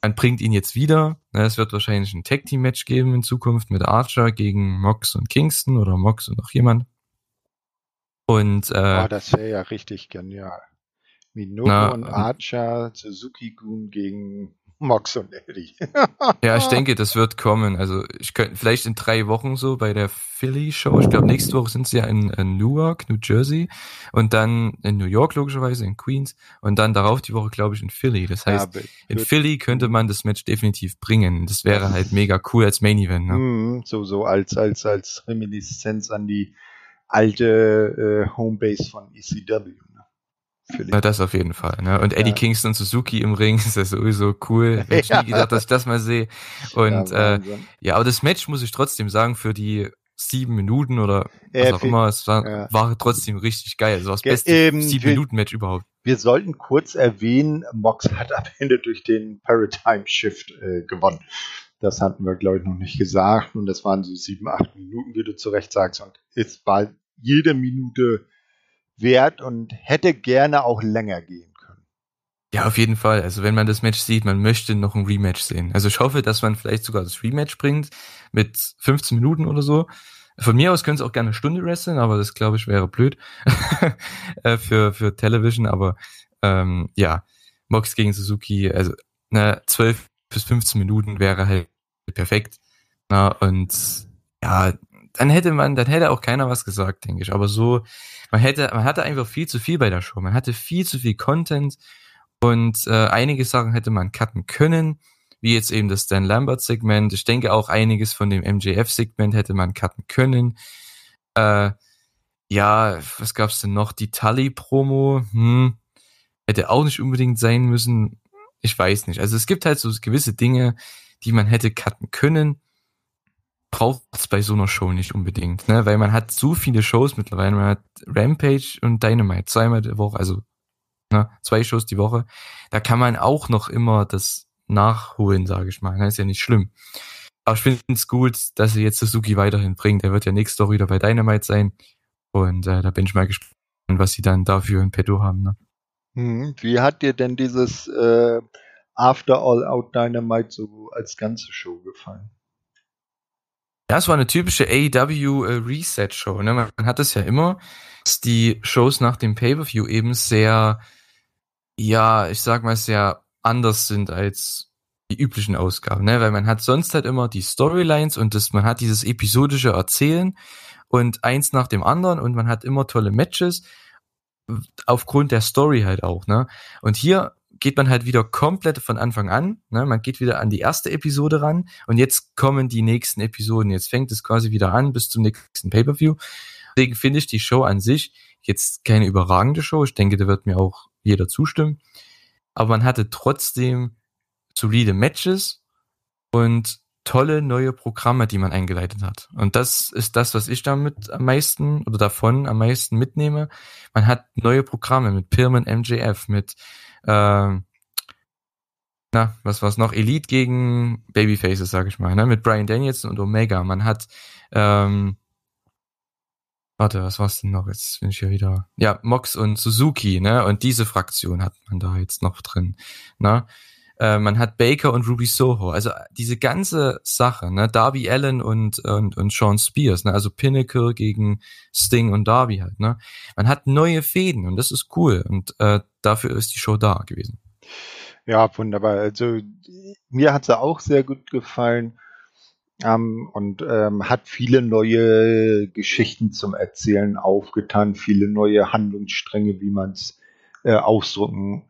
man bringt ihn jetzt wieder. Ne, es wird wahrscheinlich ein Tag Team Match geben in Zukunft mit Archer gegen Mox und Kingston oder Mox und noch jemand. Und äh, oh, das wäre ja richtig genial. Minoru na, und Archer, Suzuki Gun gegen Mox und Eddie. ja, ich denke, das wird kommen. Also ich könnte vielleicht in drei Wochen so bei der Philly Show. Ich glaube, nächste Woche sind sie ja in, in, Newark, New Jersey und dann in New York logischerweise in Queens und dann darauf die Woche glaube ich in Philly. Das heißt, ja, in Philly könnte man das Match definitiv bringen. Das wäre halt mega cool als Main Event. Ne? Mm, so so als als als Reminiszenz an die alte äh, Homebase von ECW. Ja, das auf jeden Fall. Ne? Und Eddie ja. Kingston Suzuki im Ring ist ja sowieso cool. Hätte ich ja. nie gedacht, dass ich das mal sehe. Und ja, äh, ja, aber das Match muss ich trotzdem sagen, für die sieben Minuten oder was auch immer, es war, war trotzdem richtig geil. Also das beste ähm, sieben Minuten Match überhaupt. Wir sollten kurz erwähnen, Mox hat am Ende durch den Paradigm Shift äh, gewonnen. Das hatten wir, glaube ich, noch nicht gesagt. Und das waren so sieben, acht Minuten, wie du zu Recht sagst. Und es war jede Minute wert und hätte gerne auch länger gehen können. Ja, auf jeden Fall. Also wenn man das Match sieht, man möchte noch ein Rematch sehen. Also ich hoffe, dass man vielleicht sogar das Rematch bringt mit 15 Minuten oder so. Von mir aus können es auch gerne eine Stunde wresteln, aber das glaube ich wäre blöd äh, für, für Television. Aber ähm, ja, Mox gegen Suzuki, also ne, 12 bis 15 Minuten wäre halt perfekt. Na, und ja, dann hätte man, dann hätte auch keiner was gesagt, denke ich. Aber so, man hätte, man hatte einfach viel zu viel bei der Show. Man hatte viel zu viel Content und äh, einige Sachen hätte man cutten können, wie jetzt eben das Dan Lambert Segment. Ich denke auch einiges von dem MJF Segment hätte man cutten können. Äh, ja, was gab's denn noch? Die Tully Promo, hm, hätte auch nicht unbedingt sein müssen. Ich weiß nicht. Also es gibt halt so gewisse Dinge, die man hätte cutten können braucht es bei so einer Show nicht unbedingt, ne? Weil man hat so viele Shows mittlerweile. Man hat Rampage und Dynamite zweimal die Woche, also ne, zwei Shows die Woche. Da kann man auch noch immer das nachholen, sage ich mal. Das ne? ist ja nicht schlimm. Aber ich finde es gut, dass sie jetzt Suzuki weiterhin bringt. Er wird ja nächste Woche wieder bei Dynamite sein. Und äh, da bin ich mal gespannt, was sie dann dafür in petto haben. Ne? Hm, wie hat dir denn dieses äh, After All Out Dynamite so als ganze Show gefallen? Ja, es war eine typische AEW äh, Reset Show. Ne? Man hat es ja immer, dass die Shows nach dem Pay-per-View eben sehr, ja, ich sag mal sehr anders sind als die üblichen Ausgaben, ne? Weil man hat sonst halt immer die Storylines und das, man hat dieses episodische Erzählen und eins nach dem anderen und man hat immer tolle Matches aufgrund der Story halt auch, ne? Und hier geht man halt wieder komplett von Anfang an. Ne? Man geht wieder an die erste Episode ran und jetzt kommen die nächsten Episoden. Jetzt fängt es quasi wieder an bis zum nächsten Pay-per-View. Deswegen finde ich die Show an sich jetzt keine überragende Show. Ich denke, da wird mir auch jeder zustimmen. Aber man hatte trotzdem solide Matches und tolle neue Programme, die man eingeleitet hat. Und das ist das, was ich damit am meisten oder davon am meisten mitnehme. Man hat neue Programme mit Pirman MJF, mit äh, na, was war's noch? Elite gegen Babyfaces, sag ich mal, ne? Mit Brian Danielson und Omega. Man hat, ähm, warte, was war's denn noch? Jetzt bin ich ja wieder. Ja, Mox und Suzuki, ne? Und diese Fraktion hat man da jetzt noch drin, ne? Äh, man hat Baker und Ruby Soho. Also diese ganze Sache, ne? Darby Allen und, und, und Sean Spears, ne? Also Pinnacle gegen Sting und Darby halt, ne? Man hat neue Fäden und das ist cool. Und äh, dafür ist die Show da gewesen. Ja, wunderbar. Also mir hat sie auch sehr gut gefallen. ähm, und ähm, hat viele neue Geschichten zum Erzählen aufgetan, viele neue Handlungsstränge, wie man es äh, ausdrücken äh,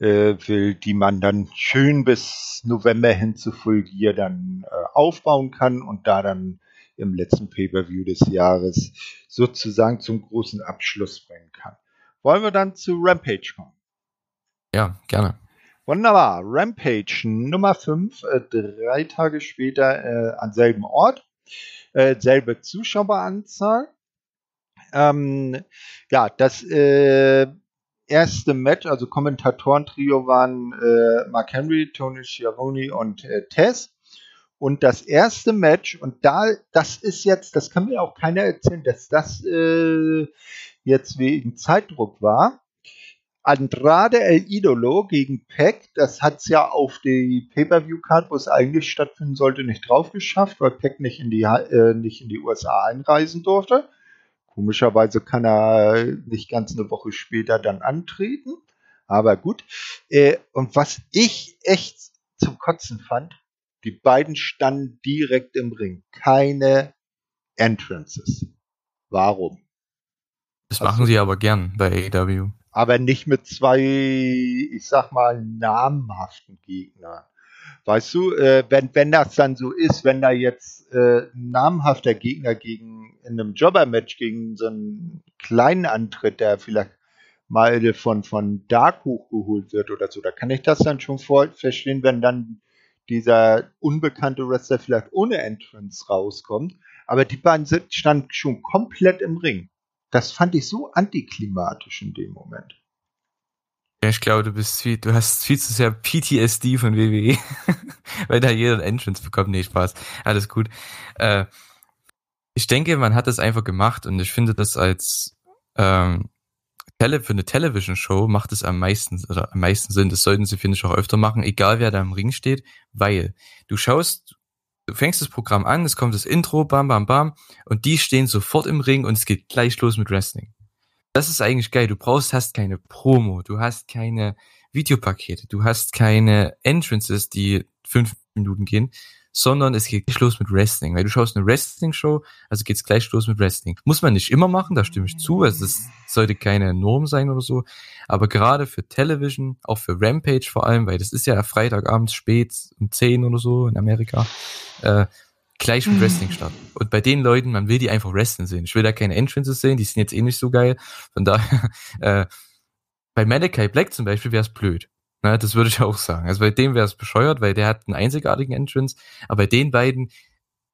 will, die man dann schön bis November hin zu Full Gear dann äh, aufbauen kann und da dann im letzten Pay-per-View des Jahres sozusagen zum großen Abschluss bringen kann. Wollen wir dann zu Rampage kommen? Ja, gerne. Wunderbar. Rampage Nummer 5, äh, drei Tage später äh, am selben Ort, äh, selbe Zuschaueranzahl. Ähm, ja, das äh, erste Match, also Kommentatoren-Trio waren äh, Mark Henry, Tony Schiavone und äh, Tess. Und das erste Match, und da, das ist jetzt, das kann mir auch keiner erzählen, dass das äh, jetzt wegen Zeitdruck war. Andrade El Idolo gegen Peck, das hat es ja auf die Pay-Per-View-Card, wo es eigentlich stattfinden sollte, nicht drauf geschafft, weil Peck nicht in die, äh, nicht in die USA einreisen durfte. Komischerweise kann er nicht ganz eine Woche später dann antreten. Aber gut. Äh, und was ich echt zum Kotzen fand, die beiden standen direkt im Ring. Keine Entrances. Warum? Das machen also, sie aber gern bei AEW. Aber nicht mit zwei, ich sag mal, namhaften Gegnern. Weißt du, äh, wenn, wenn das dann so ist, wenn da jetzt äh, ein namhafter Gegner gegen in einem Jobber-Match gegen so einen kleinen Antritt, der vielleicht mal von, von Dark hochgeholt wird oder so, da kann ich das dann schon vor, verstehen, wenn dann dieser unbekannte Wrestler vielleicht ohne Entrance rauskommt. Aber die beiden sind, standen schon komplett im Ring. Das fand ich so antiklimatisch in dem Moment. Ja, ich glaube, du bist viel, du hast viel zu sehr PTSD von WWE, weil da jeder ein Entrance bekommt. Nee, Spaß. Alles gut. Äh, ich denke, man hat das einfach gemacht und ich finde das als ähm, Tele für eine Television-Show macht es am meisten oder am meisten Sinn. Das sollten sie, finde ich, auch öfter machen, egal wer da im Ring steht, weil du schaust, du fängst das Programm an, es kommt das Intro, bam, bam, bam, und die stehen sofort im Ring und es geht gleich los mit Wrestling das ist eigentlich geil. Du brauchst, hast keine Promo, du hast keine Videopakete, du hast keine Entrances, die fünf Minuten gehen, sondern es geht gleich los mit Wrestling. Weil du schaust eine Wrestling-Show, also geht's gleich los mit Wrestling. Muss man nicht immer machen, da stimme ich zu. Also es sollte keine Norm sein oder so. Aber gerade für Television, auch für Rampage vor allem, weil das ist ja Freitagabends spät um 10 oder so in Amerika, äh, gleich mit Wrestling starten. Und bei den Leuten, man will die einfach wrestlen sehen. Ich will da keine Entrances sehen, die sind jetzt eh nicht so geil. Von daher, äh, bei Malachi Black zum Beispiel wäre es blöd. Na, das würde ich auch sagen. Also bei dem wäre es bescheuert, weil der hat einen einzigartigen Entrance. Aber bei den beiden,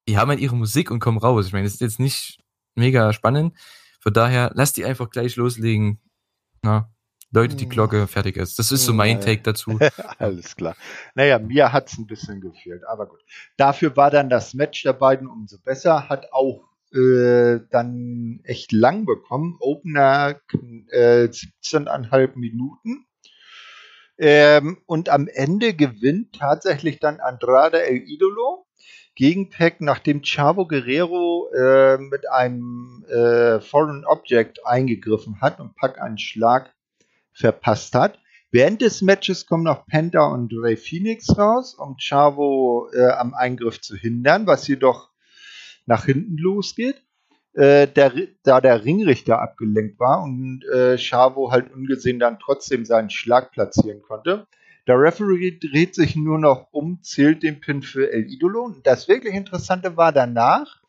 die haben halt ihre Musik und kommen raus. Ich meine, das ist jetzt nicht mega spannend. Von daher, lass die einfach gleich loslegen. Na, Leute, die hm. Glocke fertig ist. Das ist so mein Take dazu. Alles klar. Naja, mir hat's ein bisschen gefehlt, aber gut. Dafür war dann das Match der beiden umso besser, hat auch äh, dann echt lang bekommen. Opener äh, 17,5 Minuten. Ähm, und am Ende gewinnt tatsächlich dann Andrade El Idolo gegen Peck, nachdem Chavo Guerrero äh, mit einem äh, Foreign Object eingegriffen hat und Pack einen Schlag verpasst hat. Während des Matches kommen noch Penta und Ray Phoenix raus, um Chavo äh, am Eingriff zu hindern, was jedoch nach hinten losgeht. Äh, der, da der Ringrichter abgelenkt war und äh, Chavo halt ungesehen dann trotzdem seinen Schlag platzieren konnte. Der Referee dreht sich nur noch um, zählt den Pin für El Idolo. Und das wirklich Interessante war danach,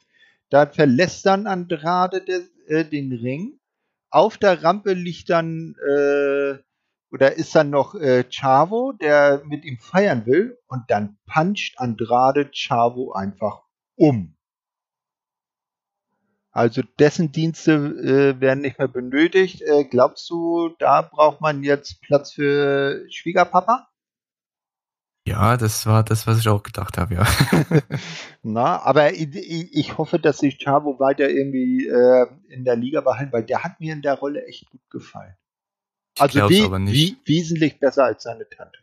da verlässt dann Andrade der, äh, den Ring auf der Rampe liegt dann äh, oder ist dann noch äh, Chavo, der mit ihm feiern will und dann puncht Andrade Chavo einfach um. Also dessen Dienste äh, werden nicht mehr benötigt. Äh, glaubst du, da braucht man jetzt Platz für Schwiegerpapa? Ja, das war das, was ich auch gedacht habe, ja. Na, aber ich, ich, hoffe, dass sich Chavo weiter irgendwie äh, in der Liga behalten, weil der hat mir in der Rolle echt gut gefallen. Also wie, wie, wesentlich besser als seine Tante.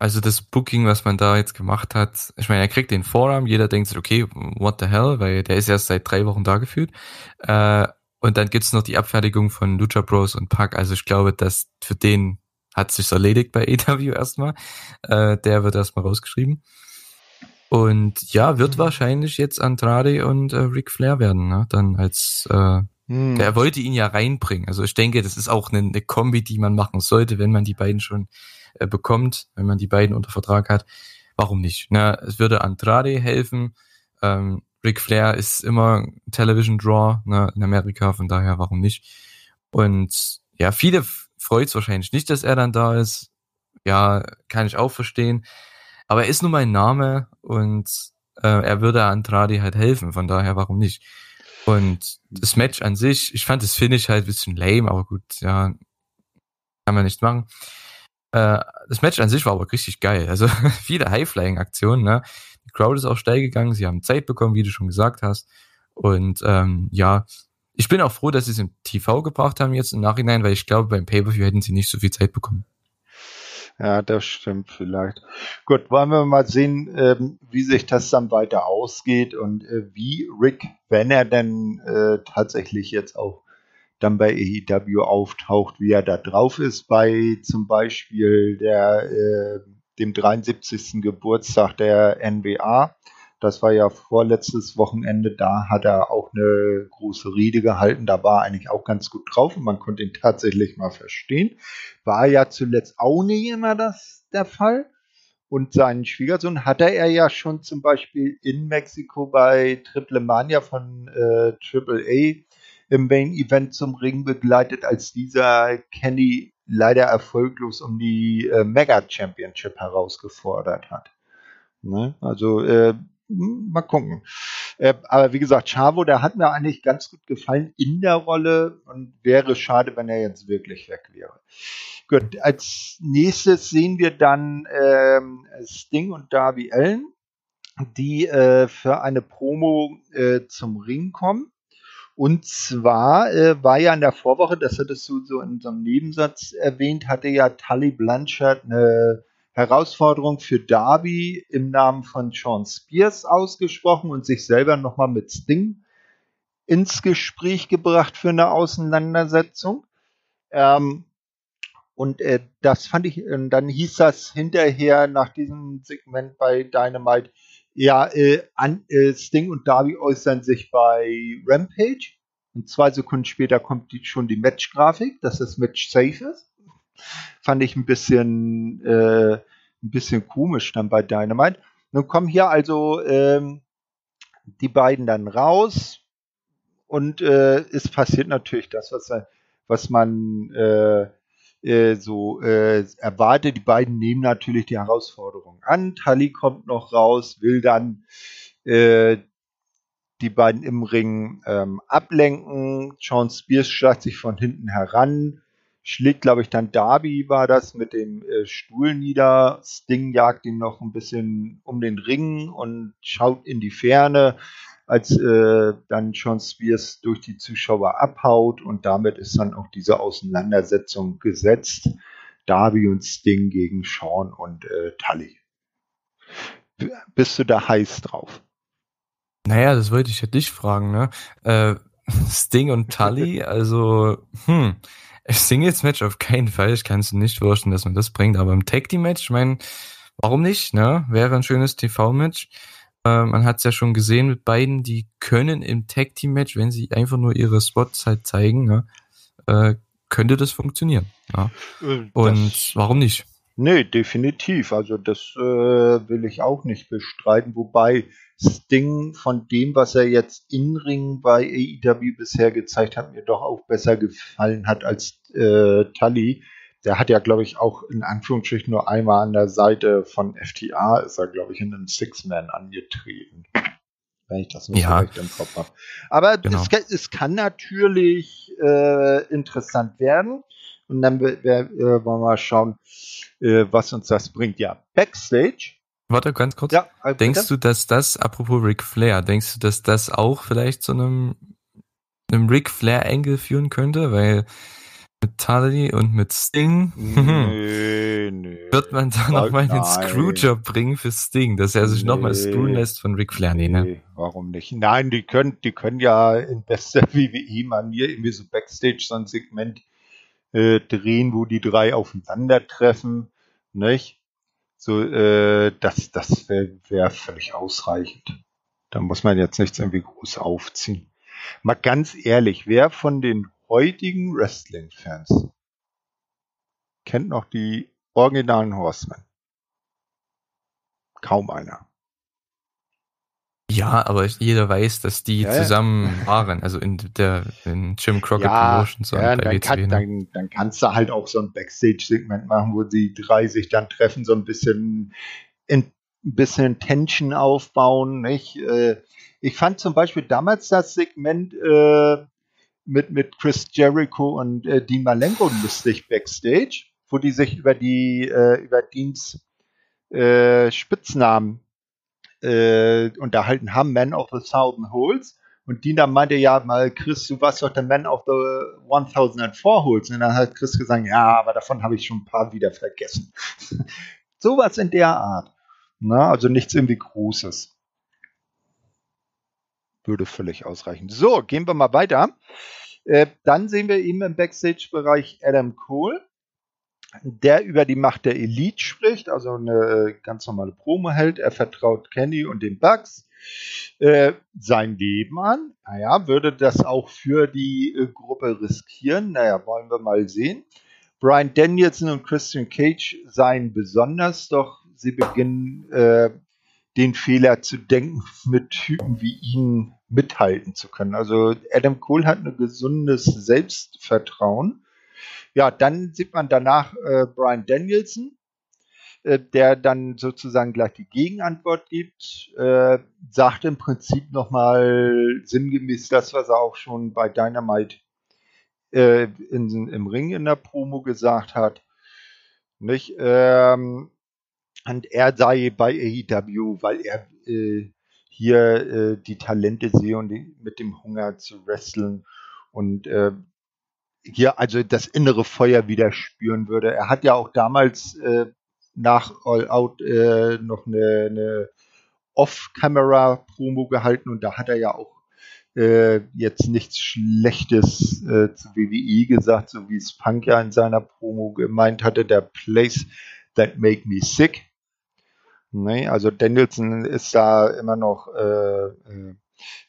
Also das Booking, was man da jetzt gemacht hat, ich meine, er kriegt den Vorarm, jeder denkt sich, okay, what the hell, weil der ist erst seit drei Wochen da gefühlt. Äh, und dann gibt's noch die Abfertigung von Lucha Bros und Pack. Also ich glaube, dass für den hat sich erledigt bei EW erstmal. Äh, der wird erstmal rausgeschrieben. Und ja, wird wahrscheinlich jetzt Andrade und äh, Ric Flair werden, ne? Dann als äh, hm. der wollte ihn ja reinbringen. Also ich denke, das ist auch eine, eine Kombi, die man machen sollte, wenn man die beiden schon äh, bekommt, wenn man die beiden unter Vertrag hat. Warum nicht? Na, es würde Andrade helfen. Ähm, Ric Flair ist immer Television Draw ne, in Amerika, von daher warum nicht? Und ja, viele freut es wahrscheinlich nicht, dass er dann da ist. Ja, kann ich auch verstehen. Aber er ist nur mein Name und äh, er würde Andrade halt helfen, von daher warum nicht? Und das Match an sich, ich fand das Finish halt ein bisschen lame, aber gut, ja, kann man nicht machen. Äh, das Match an sich war aber richtig geil. Also viele High-Flying-Aktionen, ne? Die Crowd ist auch steil gegangen, sie haben Zeit bekommen, wie du schon gesagt hast. Und ähm, ja, ich bin auch froh, dass sie es im TV gebracht haben jetzt im Nachhinein, weil ich glaube, beim Pay-Per-View hätten sie nicht so viel Zeit bekommen. Ja, das stimmt vielleicht. Gut, wollen wir mal sehen, ähm, wie sich das dann weiter ausgeht und äh, wie Rick, wenn er denn äh, tatsächlich jetzt auch dann bei AEW auftaucht, wie er da drauf ist bei zum Beispiel der, äh, dem 73. Geburtstag der NBA. Das war ja vorletztes Wochenende, da hat er auch eine große Rede gehalten, da war er eigentlich auch ganz gut drauf und man konnte ihn tatsächlich mal verstehen. War ja zuletzt auch nicht immer das der Fall. Und seinen Schwiegersohn hatte er ja schon zum Beispiel in Mexiko bei Triple Mania von äh, Triple A im Main Event zum Ring begleitet, als dieser Kenny leider erfolglos um die äh, Mega Championship herausgefordert hat. Ne? Also äh, mal gucken. Äh, aber wie gesagt, Chavo, der hat mir eigentlich ganz gut gefallen in der Rolle und wäre schade, wenn er jetzt wirklich weg wäre. Gut, als nächstes sehen wir dann ähm, Sting und Darby Allen, die äh, für eine Promo äh, zum Ring kommen. Und zwar äh, war ja in der Vorwoche, das hattest du so in so einem Nebensatz erwähnt, hatte ja Tully Blanchard eine Herausforderung für Darby im Namen von Sean Spears ausgesprochen und sich selber nochmal mit Sting ins Gespräch gebracht für eine Auseinandersetzung. Ähm, und äh, das fand ich, äh, dann hieß das hinterher nach diesem Segment bei Dynamite, ja, äh, an, äh, Sting und Darby äußern sich bei Rampage. Und zwei Sekunden später kommt die, schon die Match-Grafik, dass das Match safe ist fand ich ein bisschen, äh, ein bisschen komisch dann bei Dynamite. Nun kommen hier also ähm, die beiden dann raus und äh, es passiert natürlich das, was, was man äh, äh, so äh, erwartet. Die beiden nehmen natürlich die Herausforderung an. Tali kommt noch raus, will dann äh, die beiden im Ring ähm, ablenken. Sean Spears schleicht sich von hinten heran schlägt, glaube ich, dann Darby war das mit dem äh, Stuhl nieder. Sting jagt ihn noch ein bisschen um den Ring und schaut in die Ferne, als äh, dann Sean Spears durch die Zuschauer abhaut und damit ist dann auch diese Auseinandersetzung gesetzt. Darby und Sting gegen Sean und äh, Tully. Bist du da heiß drauf? Naja, das wollte ich ja dich fragen, ne? Äh, Sting und Tully, also, hm, Singles-Match auf keinen Fall. Ich kann es nicht vorstellen, dass man das bringt. Aber im Tag Team-Match, ich meine, warum nicht? Ne? Wäre ein schönes TV-Match. Äh, man hat es ja schon gesehen mit beiden, die können im Tag Team-Match, wenn sie einfach nur ihre Spots halt zeigen, ne? äh, könnte das funktionieren. Ja? Äh, Und das, warum nicht? Nee, definitiv. Also das äh, will ich auch nicht bestreiten. Wobei Sting von dem, was er jetzt in Ring bei AEW bisher gezeigt hat, mir doch auch besser gefallen hat als äh, Tully. Der hat ja, glaube ich, auch in Anführungsstrichen nur einmal an der Seite von FTA ist er, glaube ich, in einem Six-Man angetreten. Wenn ich das nicht ja. so im Kopf habe. Aber genau. es, es, kann natürlich äh, interessant werden. Und dann äh, wollen wir mal schauen, äh, was uns das bringt. Ja, Backstage Warte, ganz kurz. Ja, äh, denkst du, dass das, apropos Ric Flair, denkst du, dass das auch vielleicht zu einem, einem Ric Flair-Angle führen könnte? Weil mit Tully und mit Sting nee, nee. wird man da nochmal einen Screwjob bringen für Sting, dass er sich nee. nochmal screwen lässt von Ric Flair. Nee, ne? Warum nicht? Nein, die können, die können ja in bester WWE-Manier irgendwie so Backstage so ein Segment äh, drehen, wo die drei aufeinandertreffen, nicht? So, äh, das, das wäre wär völlig ausreichend. Da muss man jetzt nichts irgendwie groß aufziehen. Mal ganz ehrlich, wer von den heutigen Wrestling-Fans kennt noch die originalen Horsemen? Kaum einer. Ja, aber jeder weiß, dass die ja, zusammen ja. waren, also in der in Jim Crockett ja, Promotion so ja, dann, kann, ne? dann, dann kannst du halt auch so ein Backstage-Segment machen, wo die drei sich dann treffen, so ein bisschen in, ein bisschen Tension aufbauen. Nicht? Äh, ich fand zum Beispiel damals das Segment äh, mit, mit Chris Jericho und äh, Dean Malenko lustig Backstage, wo die sich über die äh, über Deans äh, unterhalten haben, Man of the Thousand Holes. Und Dina meinte ja mal, Chris, du warst doch der Man of the 1004 Holes. Und dann hat Chris gesagt, ja, aber davon habe ich schon ein paar wieder vergessen. Sowas in der Art. Na, also nichts irgendwie Großes. Würde völlig ausreichen. So, gehen wir mal weiter. Äh, dann sehen wir eben im Backstage-Bereich Adam Cole der über die Macht der Elite spricht, also eine ganz normale Promo hält. Er vertraut Kenny und den Bugs äh, sein Leben an. Naja, würde das auch für die äh, Gruppe riskieren? Naja, wollen wir mal sehen. Brian Danielson und Christian Cage seien besonders, doch sie beginnen äh, den Fehler zu denken, mit Typen wie ihnen mithalten zu können. Also Adam Cole hat ein gesundes Selbstvertrauen ja, dann sieht man danach äh, Brian Danielson, äh, der dann sozusagen gleich die Gegenantwort gibt, äh, sagt im Prinzip nochmal sinngemäß das, was er auch schon bei Dynamite äh, in, im Ring in der Promo gesagt hat. Nicht? Ähm, und er sei bei AEW, weil er äh, hier äh, die Talente sehe und die, mit dem Hunger zu wresteln und äh, hier also das innere Feuer wieder spüren würde. Er hat ja auch damals äh, nach All Out äh, noch eine, eine Off-Camera-Promo gehalten und da hat er ja auch äh, jetzt nichts Schlechtes äh, zu WWE gesagt, so wie es Punk ja in seiner Promo gemeint hatte, der Place that make me sick. Nee, also Danielson ist da immer noch äh,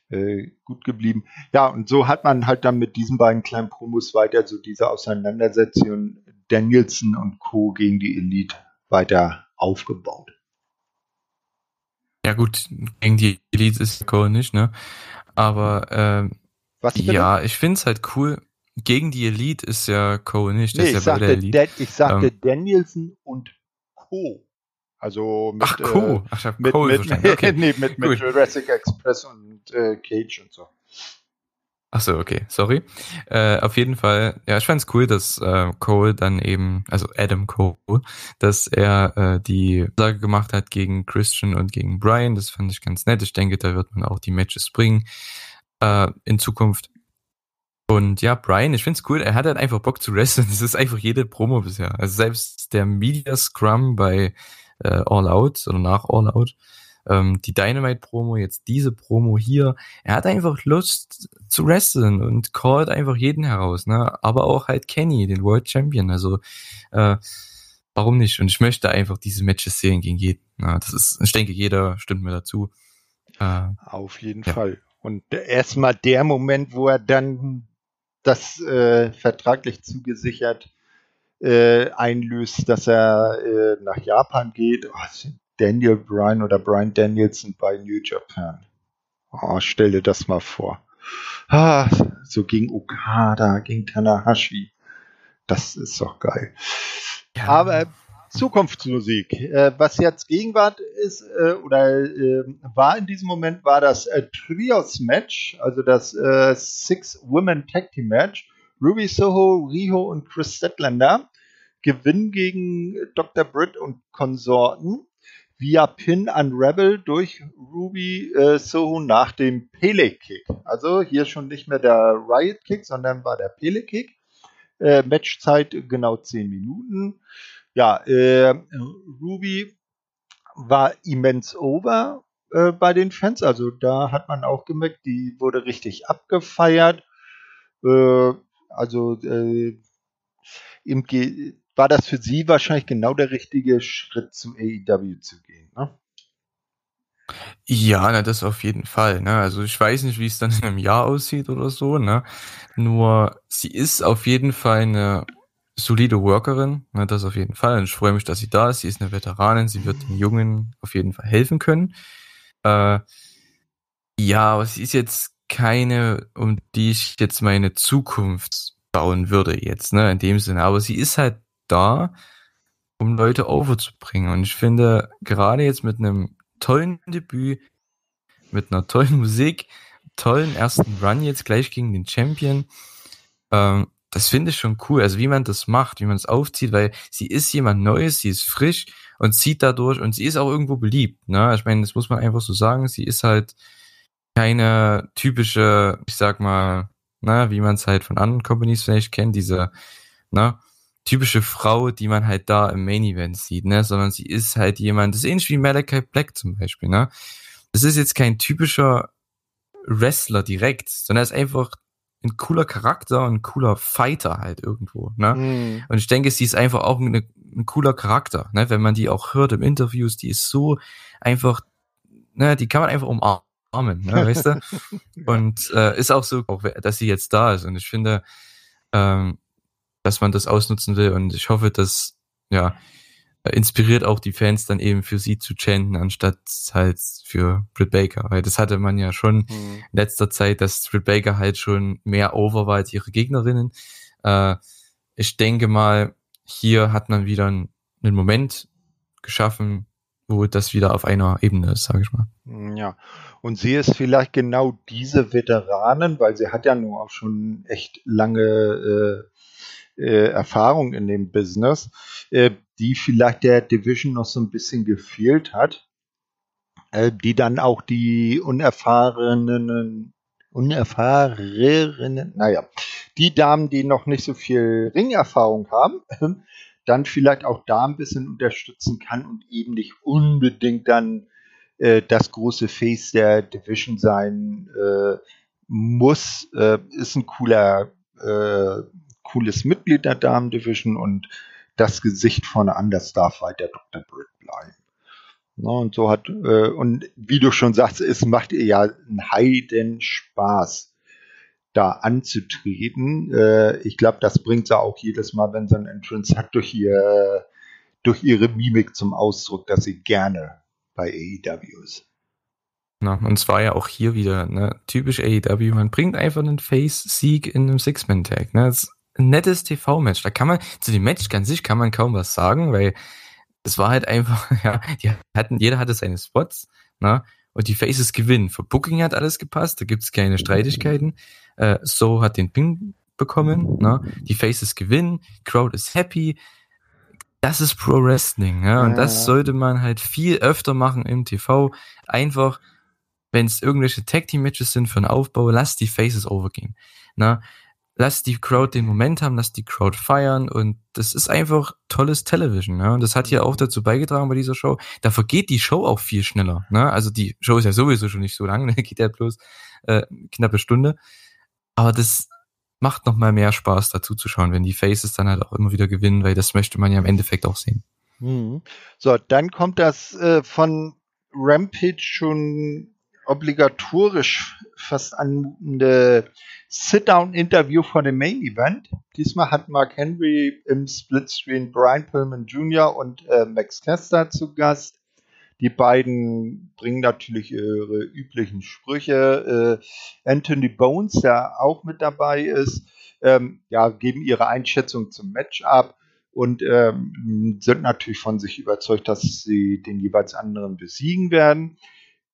äh äh, gut geblieben. Ja, und so hat man halt dann mit diesen beiden kleinen Promos weiter so diese Auseinandersetzung Danielson und Co. gegen die Elite weiter aufgebaut. Ja gut, gegen die Elite ist Cole nicht, ne? Aber ähm, Was ja, ich finde es halt cool. Gegen die Elite ist ja Cole nicht. Nee, ich, ja sagte, ich sagte ähm, Danielson und Co. Also mit, Ach, cool. Äh, Ach, mit, Cole mit, okay. nee, mit, mit Jurassic Express und äh, Cage und so. Ach so, okay, sorry. Äh, auf jeden Fall, ja, ich fand's cool, dass äh, Cole dann eben, also Adam Cole, dass er äh, die Sage gemacht hat gegen Christian und gegen Brian. Das fand ich ganz nett. Ich denke, da wird man auch die Matches bringen äh, in Zukunft. Und ja, Brian, ich find's cool, er hat halt einfach Bock zu wresteln. Das ist einfach jede Promo bisher. Also selbst der Media Scrum bei äh, All Out oder nach All Out. Ähm, die Dynamite-Promo, jetzt diese Promo hier. Er hat einfach Lust zu wresteln und callt einfach jeden heraus, ne? Aber auch halt Kenny, den World Champion. Also äh, warum nicht? Und ich möchte einfach diese Matches sehen gegen jeden. Na, das ist, ich denke, jeder stimmt mir dazu. Äh, Auf jeden ja. Fall. Und erstmal der Moment, wo er dann das äh, vertraglich zugesichert äh, einlöst, dass er äh, nach Japan geht. Oh, Daniel Bryan oder Brian Danielson bei New Japan. Oh, stell dir das mal vor. Ah, so gegen Okada, gegen Tanahashi. Das ist doch geil. Ja. Aber Zukunftsmusik. Äh, was jetzt Gegenwart ist äh, oder äh, war in diesem Moment, war das äh, Trios-Match, also das äh, Six-Women-Tag-Team-Match Ruby Soho, Riho und Chris Statlander gewinnen gegen Dr. Britt und Konsorten via Pin an Rebel durch Ruby äh, Soho nach dem Pele Kick. Also hier schon nicht mehr der Riot Kick, sondern war der Pele Kick. Äh, Matchzeit genau 10 Minuten. Ja, äh, Ruby war immens over äh, bei den Fans. Also da hat man auch gemerkt, die wurde richtig abgefeiert. Äh, also äh, im Ge war das für Sie wahrscheinlich genau der richtige Schritt zu AEW zu gehen, ne? Ja, na, das auf jeden Fall. Ne? Also ich weiß nicht, wie es dann in einem Jahr aussieht oder so. Ne? Nur sie ist auf jeden Fall eine solide Workerin. Ne? Das auf jeden Fall. Und ich freue mich, dass sie da ist. Sie ist eine Veteranin. Sie wird den Jungen auf jeden Fall helfen können. Äh, ja, aber sie ist jetzt keine, um die ich jetzt meine Zukunft bauen würde jetzt, ne, in dem Sinne. Aber sie ist halt da, um Leute overzubringen. Und ich finde, gerade jetzt mit einem tollen Debüt, mit einer tollen Musik, tollen ersten Run jetzt gleich gegen den Champion. Ähm, das finde ich schon cool. Also wie man das macht, wie man es aufzieht, weil sie ist jemand Neues, sie ist frisch und zieht dadurch und sie ist auch irgendwo beliebt. Ne? Ich meine, das muss man einfach so sagen. Sie ist halt keine typische, ich sag mal, ne, wie man es halt von anderen Companies vielleicht kennt, diese, ne, typische Frau, die man halt da im Main Event sieht, ne, sondern sie ist halt jemand, das ist ähnlich wie Malachi Black zum Beispiel, ne. Das ist jetzt kein typischer Wrestler direkt, sondern er ist einfach ein cooler Charakter, ein cooler Fighter halt irgendwo, ne. Mhm. Und ich denke, sie ist einfach auch eine, ein cooler Charakter, ne, wenn man die auch hört im Interviews, die ist so einfach, ne, die kann man einfach umarmen, ne, weißt du? Und äh, ist auch so, auch, dass sie jetzt da ist. Und ich finde, ähm, dass man das ausnutzen will. Und ich hoffe, dass, ja, inspiriert auch die Fans dann eben für sie zu chanten, anstatt halt für Britt Baker. Weil das hatte man ja schon mhm. in letzter Zeit, dass Britt Baker halt schon mehr over war als ihre Gegnerinnen. Äh, ich denke mal, hier hat man wieder einen Moment geschaffen, wo das wieder auf einer Ebene ist, sage ich mal. Ja, und sie ist vielleicht genau diese Veteranen, weil sie hat ja nur auch schon echt lange äh, äh, Erfahrung in dem Business, äh, die vielleicht der Division noch so ein bisschen gefehlt hat, äh, die dann auch die unerfahrenen, unerfahrenen, naja, die Damen, die noch nicht so viel Ringerfahrung haben, dann vielleicht auch da ein bisschen unterstützen kann und eben nicht unbedingt dann äh, das große Face der Division sein äh, muss, äh, ist ein cooler äh, cooles Mitglied der Damen Division und das Gesicht von Anders darf weiter Dr. Britt bleiben. Na, und so hat, äh, und wie du schon sagst, es macht ihr ja einen Heiden Spaß, da anzutreten. Äh, ich glaube, das bringt sie auch jedes Mal, wenn sie ein Entrance hat, durch ihr, durch ihre Mimik zum Ausdruck, dass sie gerne bei AEW ist. Na, und zwar ja auch hier wieder, ne, typisch AEW, man bringt einfach einen Face-Sieg in einem Six-Man-Tag, ne, das ein nettes TV-Match. Da kann man, zu dem Match ganz sich kann man kaum was sagen, weil es war halt einfach, ja, die hatten, jeder hatte seine Spots, ne? Und die Faces gewinnen. Für Booking hat alles gepasst, da gibt's keine Streitigkeiten. Äh, so hat den Ping bekommen, ne? Die Faces gewinnen, Crowd is happy. Das ist Pro Wrestling, ja? Und ja. das sollte man halt viel öfter machen im TV. Einfach, wenn es irgendwelche Tag Team Matches sind für einen Aufbau, lass die Faces overgehen. Ne? lass die Crowd den Moment haben, lass die Crowd feiern und das ist einfach tolles Television. Ne? Und das hat hier auch dazu beigetragen bei dieser Show. Da vergeht die Show auch viel schneller. Ne? Also die Show ist ja sowieso schon nicht so lang, ne? geht ja bloß äh, knappe Stunde. Aber das macht noch mal mehr Spaß dazu zu schauen, wenn die Faces dann halt auch immer wieder gewinnen, weil das möchte man ja im Endeffekt auch sehen. Mhm. So, dann kommt das äh, von Rampage schon obligatorisch fast anmutende Sit-Down-Interview vor dem Main Event. Diesmal hat Mark Henry im Splitscreen Brian Pillman Jr. und äh, Max Kester zu Gast. Die beiden bringen natürlich ihre üblichen Sprüche. Äh, Anthony Bones, der auch mit dabei ist, ähm, ja, geben ihre Einschätzung zum Match ab und ähm, sind natürlich von sich überzeugt, dass sie den jeweils anderen besiegen werden.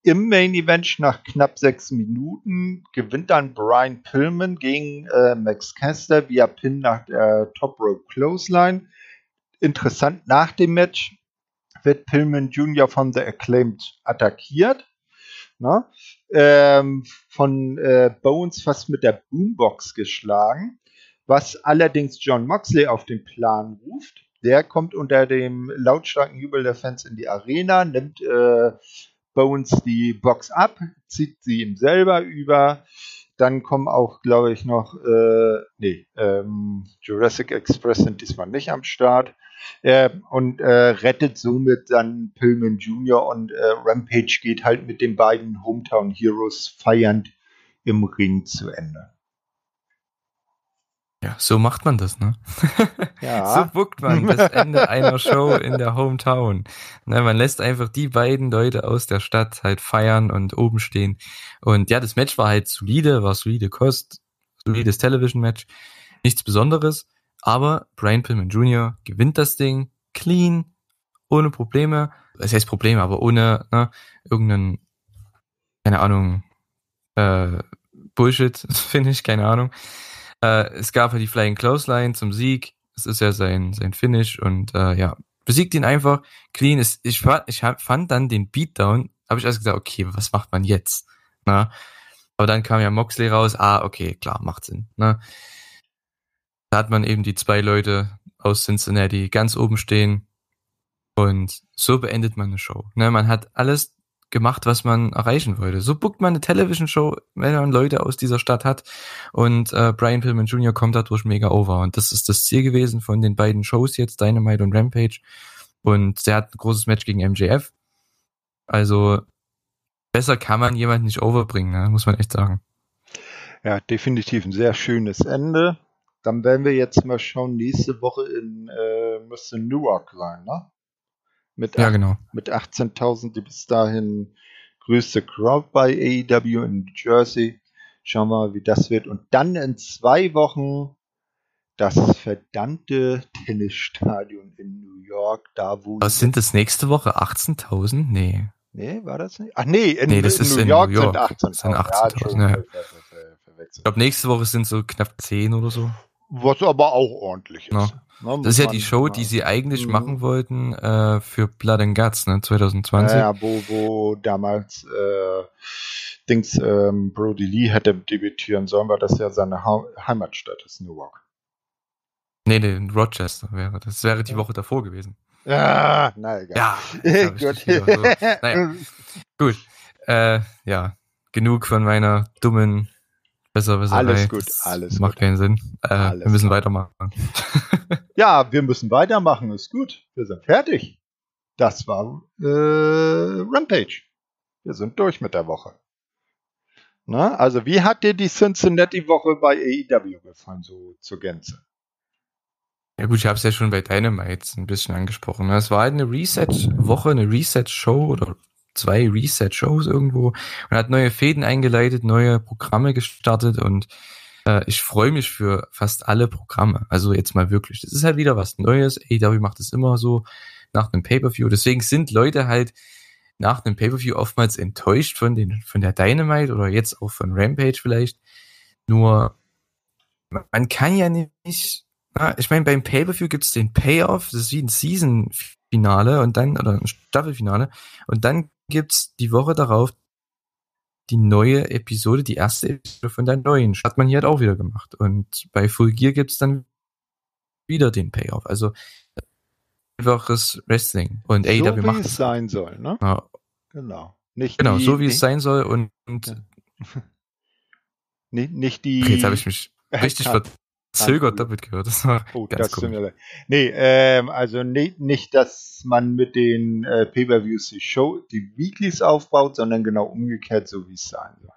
Im Main Event nach knapp sechs Minuten gewinnt dann Brian Pillman gegen äh, Max Caster via Pin nach der Top Rope Clothesline. Interessant, nach dem Match wird Pillman Jr. von The Acclaimed attackiert. Na? Ähm, von äh, Bones fast mit der Boombox geschlagen, was allerdings John Moxley auf den Plan ruft. Der kommt unter dem lautstarken Jubel der Fans in die Arena, nimmt äh, Bones die Box ab, zieht sie ihm selber über. Dann kommen auch, glaube ich, noch, äh, nee, ähm, Jurassic Express sind diesmal nicht am Start. Äh, und äh, rettet somit dann Pillman Jr. und äh, Rampage geht halt mit den beiden Hometown Heroes feiernd im Ring zu Ende. Ja, so macht man das, ne? Ja. so bookt man das Ende einer Show in der Hometown. Ne, man lässt einfach die beiden Leute aus der Stadt halt feiern und oben stehen. Und ja, das Match war halt solide, war solide Kost, solides Television-Match. Nichts Besonderes. Aber Brian Pillman Jr. gewinnt das Ding clean, ohne Probleme. Das heißt Probleme, aber ohne ne, irgendeinen, keine Ahnung, äh, Bullshit, finde ich, keine Ahnung. Äh, es gab ja die Flying Clothesline zum Sieg. Es ist ja sein, sein Finish und äh, ja, besiegt ihn einfach clean. Es, ich, fand, ich fand dann den Beatdown, habe ich erst gesagt, okay, was macht man jetzt? Na? Aber dann kam ja Moxley raus, ah, okay, klar, macht Sinn. Ne? Da hat man eben die zwei Leute aus Cincinnati ganz oben stehen und so beendet man eine Show. Ne? Man hat alles gemacht, was man erreichen wollte. So bookt man eine Television-Show, wenn man Leute aus dieser Stadt hat. Und äh, Brian Pillman Jr. kommt dadurch mega over. Und das ist das Ziel gewesen von den beiden Shows jetzt, Dynamite und Rampage. Und der hat ein großes Match gegen MJF. Also besser kann man jemanden nicht overbringen, ne? muss man echt sagen. Ja, definitiv ein sehr schönes Ende. Dann werden wir jetzt mal schauen, nächste Woche in äh, müsste Newark sein, ne? Mit, ja, genau. mit 18.000, die bis dahin größte Crowd bei AEW in New Jersey. Schauen wir mal, wie das wird. Und dann in zwei Wochen das verdammte Tennisstadion in New York, da wo. Was sind das nächste Woche? 18.000? Nee. Nee, war das nicht? Ach nee, in, nee, das in ist New in York, New York sind 18.000. Ja, ja. Ich glaube, nächste Woche sind so knapp 10 oder so. Was aber auch ordentlich ist. Ja. Ne, das ist ja die Show, die sie eigentlich mhm. machen wollten äh, für Blood and Guts, ne, 2020. Ja, wo, wo damals äh, Dings ähm, Brody Lee hätte debütieren sollen, weil das ja seine ha Heimatstadt ist, Newark. Nee, nee, in Rochester wäre. Das wäre die Woche davor gewesen. Ja, na egal. Ja, gut. So. Naja, gut. Äh, ja, genug von meiner dummen Besser, besser. Alles gut, alles Macht gut. keinen Sinn. Äh, wir müssen klar. weitermachen. ja, wir müssen weitermachen, ist gut. Wir sind fertig. Das war äh, Rampage. Wir sind durch mit der Woche. Na, also wie hat dir die Cincinnati-Woche bei AEW gefallen, so zur Gänze? Ja gut, ich habe es ja schon bei Dynamite ein bisschen angesprochen. Es war halt eine Reset-Woche, eine Reset-Show oder zwei Reset-Shows irgendwo und hat neue Fäden eingeleitet, neue Programme gestartet und äh, ich freue mich für fast alle Programme. Also jetzt mal wirklich. Das ist halt wieder was Neues. AEW macht es immer so nach einem Pay-Per-View. Deswegen sind Leute halt nach einem Pay-Per-View oftmals enttäuscht von den, von der Dynamite oder jetzt auch von Rampage vielleicht. Nur, man kann ja nicht, ich meine, beim Pay-Per-View gibt's den Payoff, das ist wie ein Season-Finale und dann, oder ein Staffelfinale, und dann gibt's die Woche darauf die neue Episode, die erste Episode von der neuen. Hat man hier halt auch wieder gemacht. Und bei Full Gear gibt's dann wieder den Payoff. Also einfaches Wrestling. Und ey, so da wir machen es sein soll, ne? Ja. Genau. Nicht genau, die, so wie nicht, es sein soll und, und ja. nicht, nicht die. Jetzt habe ich mich richtig ver zögert doppelt gehört. Das war oh, ganz das leid. Nee, ähm, also nicht, nicht, dass man mit den äh, Pay-Per-Views die Show, die Weeklies aufbaut, sondern genau umgekehrt, so wie es sein soll.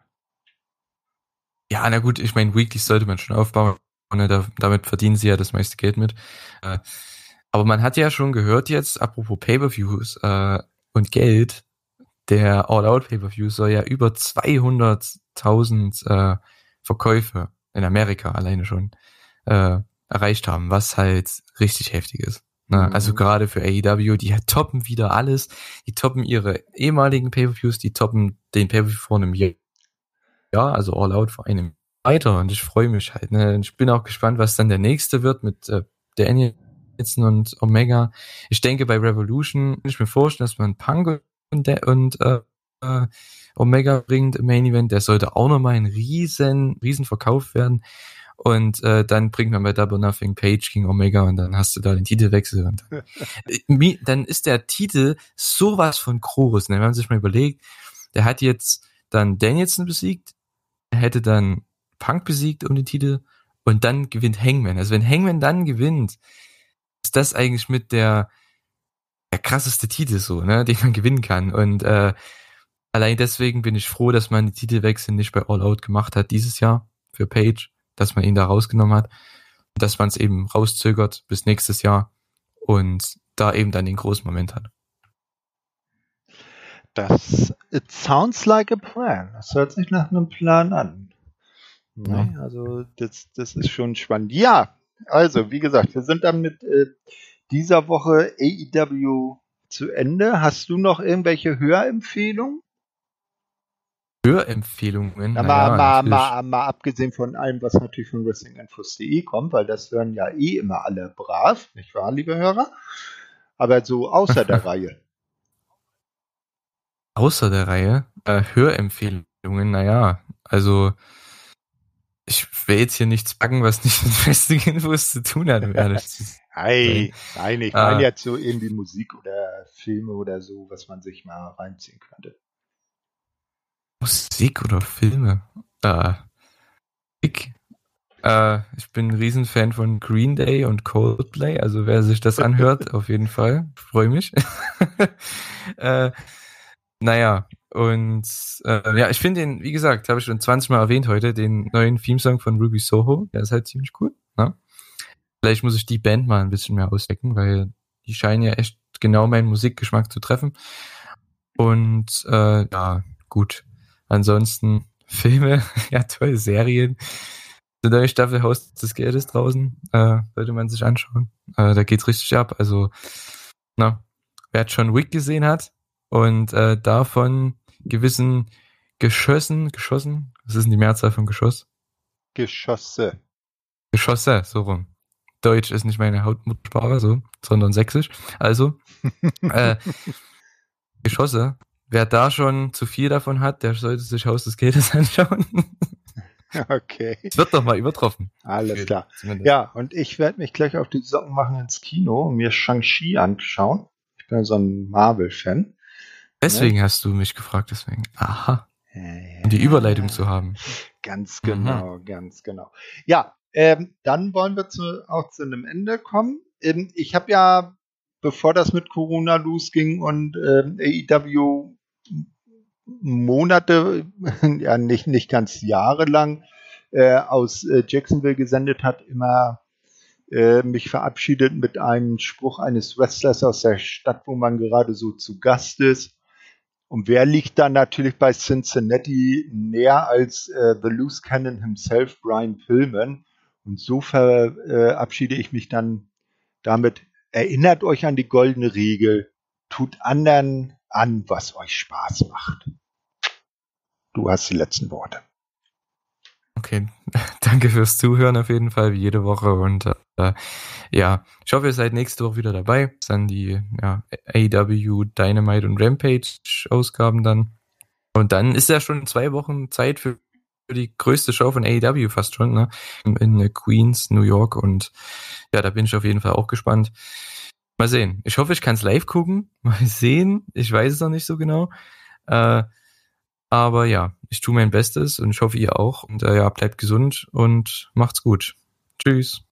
Ja, na gut, ich meine, Weeklies sollte man schon aufbauen. Und da, damit verdienen sie ja das meiste Geld mit. Äh, aber man hat ja schon gehört jetzt, apropos Pay-Per-Views äh, und Geld, der All-Out Pay-Per-View soll ja über 200.000 äh, Verkäufe in Amerika alleine schon äh, erreicht haben, was halt richtig heftig ist. Ne? Mhm. Also gerade für AEW, die toppen wieder alles, die toppen ihre ehemaligen Pay-Per-Views, die toppen den Pay-Per-View vor einem Jahr, ja, also All Out vor einem weiter und ich freue mich halt. Ne? Und Ich bin auch gespannt, was dann der nächste wird mit äh, Danielson und Omega. Ich denke, bei Revolution kann ich mir vorstellen, dass man Punk und, und äh, äh, Omega bringt im Main Event. Der sollte auch nochmal ein riesen, riesen Verkauf werden. Und äh, dann bringt man bei Double Nothing Page gegen Omega und dann hast du da den Titelwechsel. Und dann, dann ist der Titel sowas von groß. Ne? Wenn man sich mal überlegt, der hat jetzt dann Danielson besiegt, er hätte dann Punk besiegt um den Titel und dann gewinnt Hangman. Also wenn Hangman dann gewinnt, ist das eigentlich mit der, der krasseste Titel so, ne, den man gewinnen kann. Und äh, allein deswegen bin ich froh, dass man die Titelwechsel nicht bei All Out gemacht hat dieses Jahr für Page, dass man ihn da rausgenommen hat, dass man es eben rauszögert bis nächstes Jahr und da eben dann den großen Moment hat. Das it sounds like a plan. Das hört sich nach einem Plan an. Ja. Also das, das ist schon spannend. Ja, also wie gesagt, wir sind dann mit äh, dieser Woche AEW zu Ende. Hast du noch irgendwelche Hörempfehlungen? Hörempfehlungen? Na, mal, mal, mal, mal, abgesehen von allem, was natürlich von WrestlingInfos.de kommt, weil das hören ja eh immer alle brav, nicht wahr, liebe Hörer? Aber so außer der Reihe außer der Reihe. Äh, Hörempfehlungen, naja, also ich will jetzt hier nichts packen, was nicht mit Wrestling-Infos zu tun hat, Nein, nein, ich meine ah. jetzt so irgendwie Musik oder Filme oder so, was man sich mal reinziehen könnte. Musik oder Filme? Äh, ich, äh, ich bin ein Riesenfan von Green Day und Coldplay, also wer sich das anhört, auf jeden Fall, freue mich. äh, naja, und äh, ja, ich finde den, wie gesagt, habe ich schon 20 Mal erwähnt heute, den neuen Theme-Song von Ruby Soho. Der ist halt ziemlich cool. Ne? Vielleicht muss ich die Band mal ein bisschen mehr ausdecken, weil die scheinen ja echt genau meinen Musikgeschmack zu treffen. Und äh, ja, gut. Ansonsten Filme, ja toll, Serien. Die neue Staffel Haus des Geldes draußen, äh, sollte man sich anschauen. Äh, da geht's richtig ab. Also, na, wer John Wick gesehen hat, und äh, davon gewissen Geschössen, geschossen, was ist denn die Mehrzahl von Geschoss? Geschosse. Geschosse, so rum. Deutsch ist nicht meine Hautmuttersprache, so, sondern Sächsisch. Also, äh, Geschosse. Wer da schon zu viel davon hat, der sollte sich Haus des Geldes anschauen. Okay. Es wird doch mal übertroffen. Alles klar. Zumindest. Ja, und ich werde mich gleich auf die Socken machen ins Kino und mir Shang-Chi anschauen. Ich bin so ein Marvel-Fan. Deswegen ne? hast du mich gefragt, deswegen. Aha. Um die Überleitung zu haben. Ganz genau, mhm. ganz genau. Ja, ähm, dann wollen wir zu, auch zu einem Ende kommen. Ähm, ich habe ja, bevor das mit Corona losging und ähm, AEW Monate, ja nicht, nicht ganz jahrelang äh, aus äh, Jacksonville gesendet hat, immer äh, mich verabschiedet mit einem Spruch eines Wrestlers aus der Stadt, wo man gerade so zu Gast ist. Und wer liegt dann natürlich bei Cincinnati näher als äh, The Loose Cannon himself, Brian Pillman? Und so verabschiede ich mich dann damit. Erinnert euch an die goldene Regel. Tut anderen an, was euch Spaß macht. Du hast die letzten Worte. Okay, danke fürs Zuhören auf jeden Fall, wie jede Woche. Und äh, ja, ich hoffe, ihr seid nächste Woche wieder dabei. Das dann die ja, AW Dynamite und Rampage Ausgaben dann. Und dann ist ja schon zwei Wochen Zeit für die größte Show von AEW fast schon, ne? In Queens, New York. Und ja, da bin ich auf jeden Fall auch gespannt. Mal sehen. Ich hoffe, ich kann es live gucken. Mal sehen. Ich weiß es noch nicht so genau. Äh, aber ja, ich tue mein Bestes und ich hoffe, ihr auch. Und äh, ja, bleibt gesund und macht's gut. Tschüss.